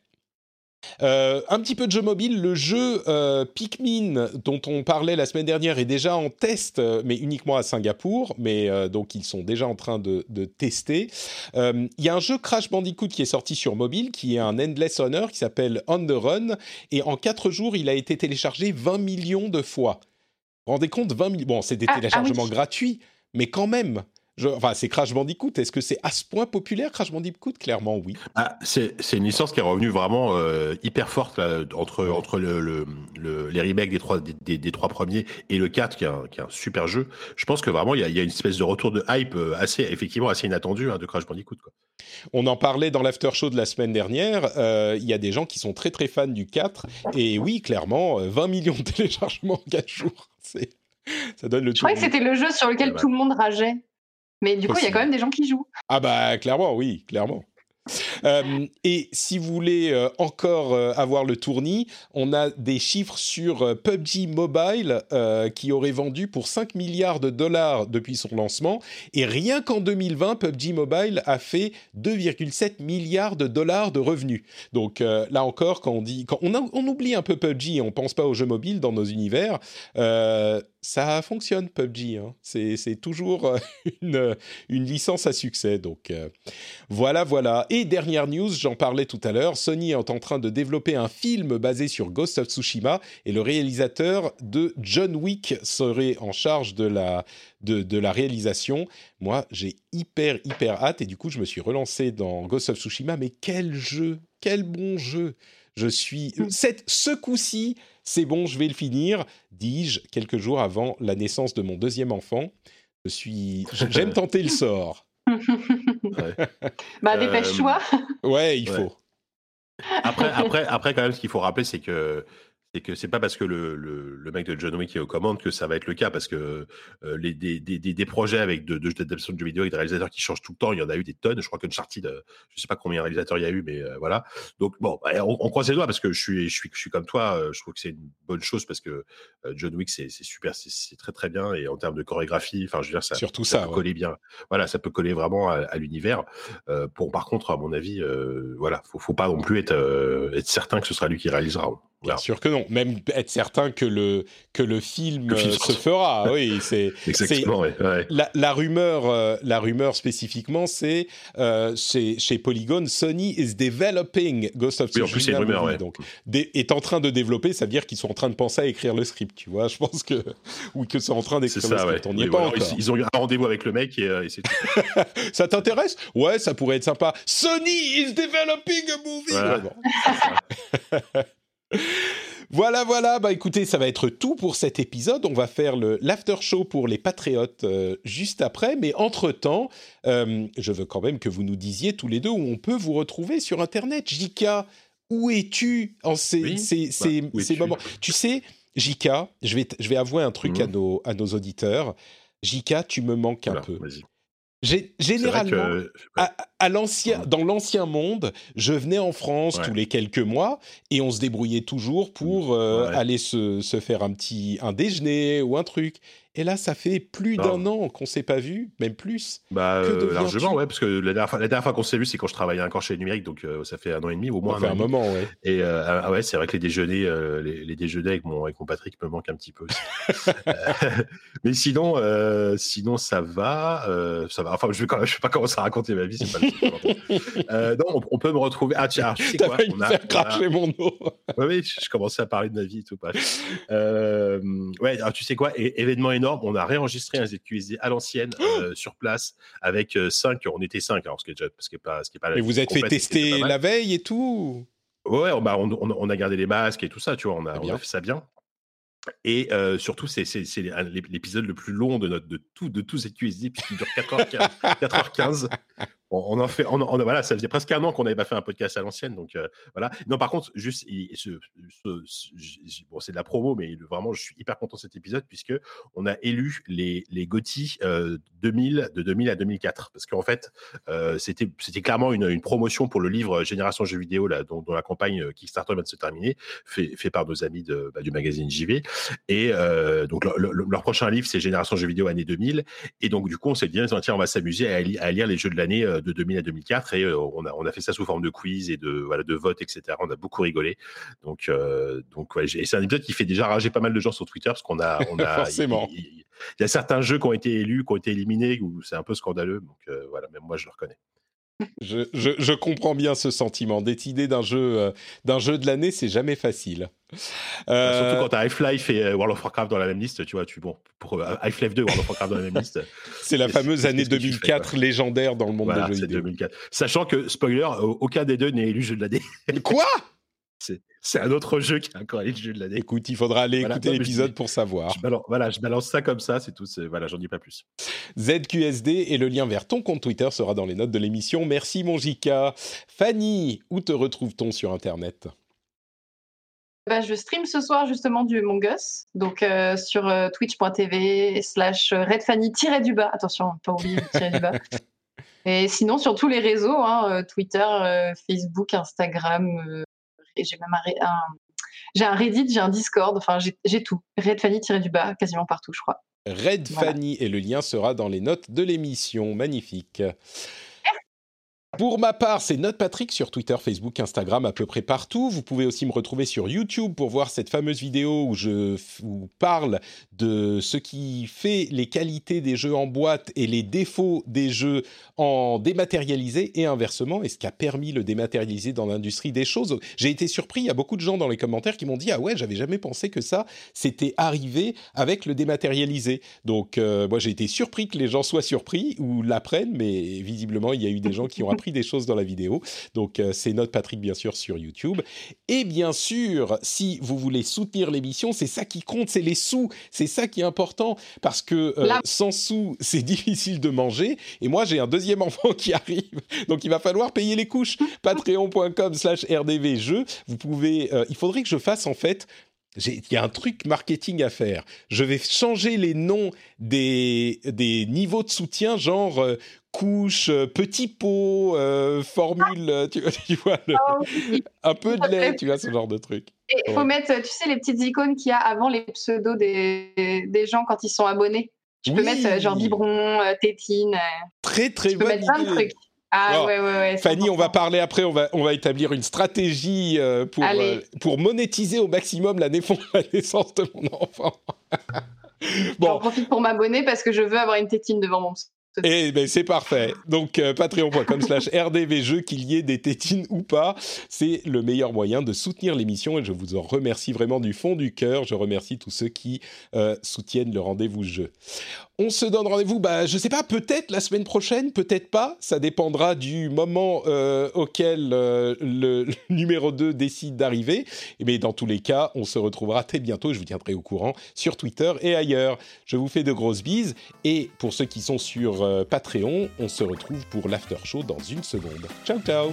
A: Euh, un petit peu de jeu mobile, le jeu euh, Pikmin dont on parlait la semaine dernière est déjà en test, euh, mais uniquement à Singapour, mais donc ils sont déjà en train de, tester. Il y a un jeu Crash Bandicoot qui est sorti sur mobile, qui est un Endless Honor, qui s'appelle On the Run, et en 4 jours, il a été téléchargé 20 millions de fois. Vous vous rendez compte 20 millions Bon, c'est des
C: Ah, ah
A: téléchargements
C: oui.
A: gratuits, mais quand même. Je- enfin, c'est Crash Bandicoot. Est-ce que c'est à ce point populaire, Crash Bandicoot? Clairement, oui.
B: Ah, c'est c'est une licence qui est revenue vraiment euh, hyper forte là, entre, entre le, le- le- les remakes des trois, des, des- des trois premiers et le 4 qui est un, qui est un super jeu. Je pense que vraiment il y a, il y a une espèce de retour de hype euh, assez, effectivement assez inattendu hein, de Crash Bandicoot. Quoi.
A: On en parlait dans l'after show de la semaine dernière. euh, Il y a des gens qui sont très très fans du 4. Et oui, clairement, euh, 20 millions de téléchargements en 4 jours. C'est- Ça donne le
C: Je croyais que c'était le jeu sur lequel
B: Ah bah.
C: tout le monde rageait. Mais du coup, il y a quand même des gens qui jouent.
A: Ah bah clairement, oui, clairement. Euh, et si vous voulez euh, encore euh, avoir le tournis, on a des chiffres sur PUBG Mobile qui aurait vendu pour 5 milliards de dollars depuis son lancement. Et rien qu'en 2020, PUBG Mobile a fait 2,7 milliards de dollars de revenus. Donc là encore, quand on dit, quand on, a- on oublie un peu PUBG et on pense pas aux jeux mobiles dans nos univers, ça fonctionne PUBG. hein. C'est toujours euh, une, une licence à succès. Donc euh, voilà, voilà. Et dernière news, j'en parlais tout à l'heure, Sony est en train de développer un film basé sur Ghost of Tsushima et le réalisateur de John Wick serait en charge de la, de, de la réalisation. Moi, j'ai hyper, hyper hâte et du coup, je me suis relancé dans Ghost of Tsushima. Mais quel jeu, quel bon jeu je suis. Cette, ce coup-ci, c'est bon, je vais le finir, dis-je, quelques jours avant la naissance de mon deuxième enfant. Je suis. J'aime tenter le sort.
C: Bah,
B: Euh,
C: dépêche-toi.
A: Ouais, il
B: Ouais.
A: faut.
B: Après, après, après, quand même, ce qu'il faut rappeler, c'est que c'est que c'est pas parce que le, le, le mec de John Wick est aux commandes que ça va être le cas, parce que euh, les, des, des, des, des projets avec de, de, d'adaptation de jeux vidéo avec des réalisateurs qui changent tout le temps, il y en a eu des tonnes. Je crois qu'Uncharted, euh, je sais pas combien de réalisateurs il y a eu, mais euh, voilà. Donc bon, bah, on, on croise les doigts parce que je suis, je suis, je suis comme toi. euh, je trouve que c'est une bonne chose parce que John Wick, c'est c'est super, c'est- c'est très très bien et en termes de chorégraphie, enfin, je veux dire, ça,
A: Surtout
B: ça,
A: ça,
B: peut
A: ouais.
B: coller bien. Voilà, ça peut coller vraiment à, à l'univers. Pour par contre, à mon avis, voilà, faut, faut pas non plus être, être certain que ce sera lui qui réalisera.
A: Bien sûr que non. Même être certain que le, que le film,
B: Que le film
A: euh, se fera. Oui, c'est.
B: Exactement, ouais, ouais.
A: La, la rumeur, euh, la rumeur spécifiquement, c'est euh, chez, chez Polygon, Sony is developing Ghost of
B: Oui, en
A: Tsushima.
B: plus, c'est une rumeur,
A: movie.
B: ouais.
A: Donc, est en train de développer, ça veut dire qu'ils sont en train de penser à écrire le script, tu vois. Je pense que ou que c'est en train d'écrire le script. On n'y est pas encore.
B: ils, ils ont eu un rendez-vous avec le mec et, euh, et c'est.
A: Ça t'intéresse? Ouais, ça pourrait être sympa. Sony is developing a movie.
B: Voilà.
A: Bon. Voilà, voilà. Bah écoutez, ça va être tout pour cet épisode. On va faire le l'after show pour les patriotes euh, juste après. Mais entre temps, je veux quand même que vous nous disiez tous les deux où on peut vous retrouver sur Internet. Jika, où es-tu en ces,
B: Oui,
A: ces,
B: bah,
A: ces- moments? Tu sais, Jika, je vais, je vais avouer un truc à,
B: Mhm.
A: nos, à nos auditeurs. Jika, tu me manques un peu. Généralement,
B: que- ouais.
A: à, à l'ancien, dans l'ancien monde, je venais en France
B: Ouais.
A: tous les quelques mois et on se débrouillait toujours pour euh,
B: Ouais.
A: aller se, se faire un petit un déjeuner ou un truc. Et là, ça fait plus d'un an qu'on s'est pas vu, même plus.
B: Bah,
A: Que
B: euh, largement, ouais, parce que la dernière fois, qu'on s'est vu, c'est quand je travaillais encore chez Numérique, donc euh, ça fait un an et demi, au moins
A: Ça fait un moment, ouais.
B: Et euh, ah ouais, c'est vrai que les déjeuners, euh, les, les déjeuners avec mon, avec mon Patrick me manquent un petit peu aussi. Euh, mais sinon, euh, sinon ça va, euh, ça va. Enfin, je vais quand même, je vais pas commencer à raconter ma vie, c'est pas. euh, Non, on, on peut me retrouver. Ah tiens, tu sais quoi on a-
A: faire
B: on a-
A: cracher mon eau.
B: Ouais, oui, je commençais à parler de ma vie et tout. Pas. Euh, ouais, alors tu sais quoi, é- événement énorme. On a réenregistré un ZQSD à l'ancienne euh, sur place avec 5 On était 5 alors ce qui est déjà, ce qui est pas, ce qui est pas. la
A: Et vous êtes fait tester la veille et tout.
B: Ouais, on, bah, on, on- on a gardé les masques et tout ça, tu vois, on a, on fait ça bien. Et euh, surtout, c'est c'est- c'est l'é- l'épisode le plus long de, notre, de tout, de tout cette QSD, puisqu'il dure 4h15. 4h15. On, en fait, on, voilà, ça faisait presque un an qu'on n'avait pas fait un podcast à l'ancienne, donc euh, voilà. Non, par contre, juste, bon, c'est de la promo, mais vraiment, je suis hyper content de cet épisode, puisque on a élu les, les euh, 2000, de 2000 à 2004, parce qu'en fait, euh, c'était c'était clairement une, promotion pour le livre Génération Jeux vidéo, là, dont, la campagne Kickstarter vient de se terminer, fait, par nos amis bah, du magazine JV. Et donc, leur, prochain livre, c'est Génération Jeux vidéo année 2000. Et donc, du coup, on s'est dit, tiens, on va s'amuser à, li- à lire les jeux de l'année de 2000 à 2004. Et euh, on, a, on a fait ça sous forme de quiz et de, voilà, de vote, etc. On a beaucoup rigolé. Donc, euh, donc ouais, et c'est un épisode qui fait déjà rager pas mal de gens sur Twitter parce qu'on a, on a
A: Forcément.
B: Il, il- il y a certains jeux qui ont été élus, qui ont été éliminés, où c'est un peu scandaleux. Donc, euh, voilà, même moi, je le reconnais.
A: Je, je, je, comprends bien ce sentiment. D'être idée d'un jeu, euh, d'un jeu de l'année, c'est jamais facile.
B: Euh... Surtout quand tu as Half-Life et World of Warcraft dans la même liste, tu vois, tu, bon, pour euh, Half-Life 2 World of Warcraft dans la même liste.
A: c'est la fameuse année 2004 fais, légendaire dans le monde voilà, des jeux vidéo.
B: 2004. Sachant que, spoiler, aucun des deux n'est élu jeu de l'année.
A: Quoi?
B: C'est un autre jeu qui a encore le jeu de l'année.
A: Écoute, il faudra aller voilà, écouter l'épisode pour savoir.
B: Je balance, voilà, je balance ça comme ça, c'est tout. Voilà, j'en dis pas plus.
A: ZQSD et le lien vers ton compte Twitter sera dans les notes de l'émission. Merci mon Jika. Fanny, où te retrouve-t-on sur Internet?
C: Bah, je stream ce soir justement du Among Us, donc euh, sur euh, twitch.tv slash redfanny-du-bas. Attention, pas oublier du bas. Et sinon, sur tous les réseaux, hein, euh, Twitter, euh, Facebook, Instagram, euh, et j'ai même un, un j'ai un Reddit, j'ai un Discord, enfin j'ai tout. Red Fanny-du-bas, quasiment partout, je crois.
A: Red voilà. Fanny, et le lien sera dans les notes de l'émission. Magnifique. Pour ma part, c'est Note Patrick sur Twitter, Facebook, Instagram, à peu près partout. Vous pouvez aussi me retrouver sur YouTube pour voir cette fameuse vidéo où je vous parle de ce qui fait les qualités des jeux en boîte et les défauts des jeux en dématérialisé et inversement, et ce qui a permis le dématérialisé dans l'industrie des choses. J'ai été surpris, il y a beaucoup de gens dans les commentaires qui m'ont dit Ah ouais, j'avais jamais pensé que ça s'était arrivé avec le dématérialisé. Donc, euh, moi j'ai été surpris que les gens soient surpris ou l'apprennent, mais visiblement il y a eu des gens qui ont appris des choses dans la vidéo. Donc euh, c'est notre Patrick bien sûr sur YouTube. Et bien sûr, si vous voulez soutenir l'émission, c'est ça qui compte, c'est les sous, c'est ça qui est important parce que euh, sans sous, c'est difficile de manger. Et moi j'ai un deuxième enfant qui arrive, donc il va falloir payer les couches. Patreon.com/rdvjeux. Vous pouvez, euh, il faudrait que je fasse en fait il y a un truc marketing à faire. Je vais changer les noms des, des niveaux de soutien, genre euh, couche, euh, petit pot, euh, formule, tu, tu, vois, le, oui. un peu de lait, tu vois, ce genre de truc.
C: Il faut mettre, tu sais, les petites icônes qu'il y a avant les pseudos des, des gens quand ils sont abonnés. Tu oui. peux mettre genre biberon, tétine.
A: Très, très
C: tu peux mettre plein de trucs. Ah, ouais, ouais, ouais,
A: Fanny, on va parler après, on va, on va établir une stratégie euh, pour, euh, pour monétiser au maximum la, la naissance de mon enfant.
C: bon. J'en profite pour m'abonner parce que je veux avoir une tétine devant mon
A: eh ben c'est parfait. Donc euh, patreon.com slash rdvjeux, qu'il y ait des tétines ou pas, c'est le meilleur moyen de soutenir l'émission et je vous en remercie vraiment du fond du cœur. Je remercie tous ceux qui euh, soutiennent le rendez-vous jeu. On se donne rendez-vous, bah, je sais pas, peut-être la semaine prochaine, peut-être pas. Ça dépendra du moment euh, auquel euh, le, le, numéro 2 décide d'arriver. Mais dans tous les cas, on se retrouvera très bientôt. Je vous tiendrai au courant sur Twitter et ailleurs. Je vous fais de grosses bises. Et pour ceux qui sont sur euh, Patreon, on se retrouve pour l'after show dans une seconde. Ciao, ciao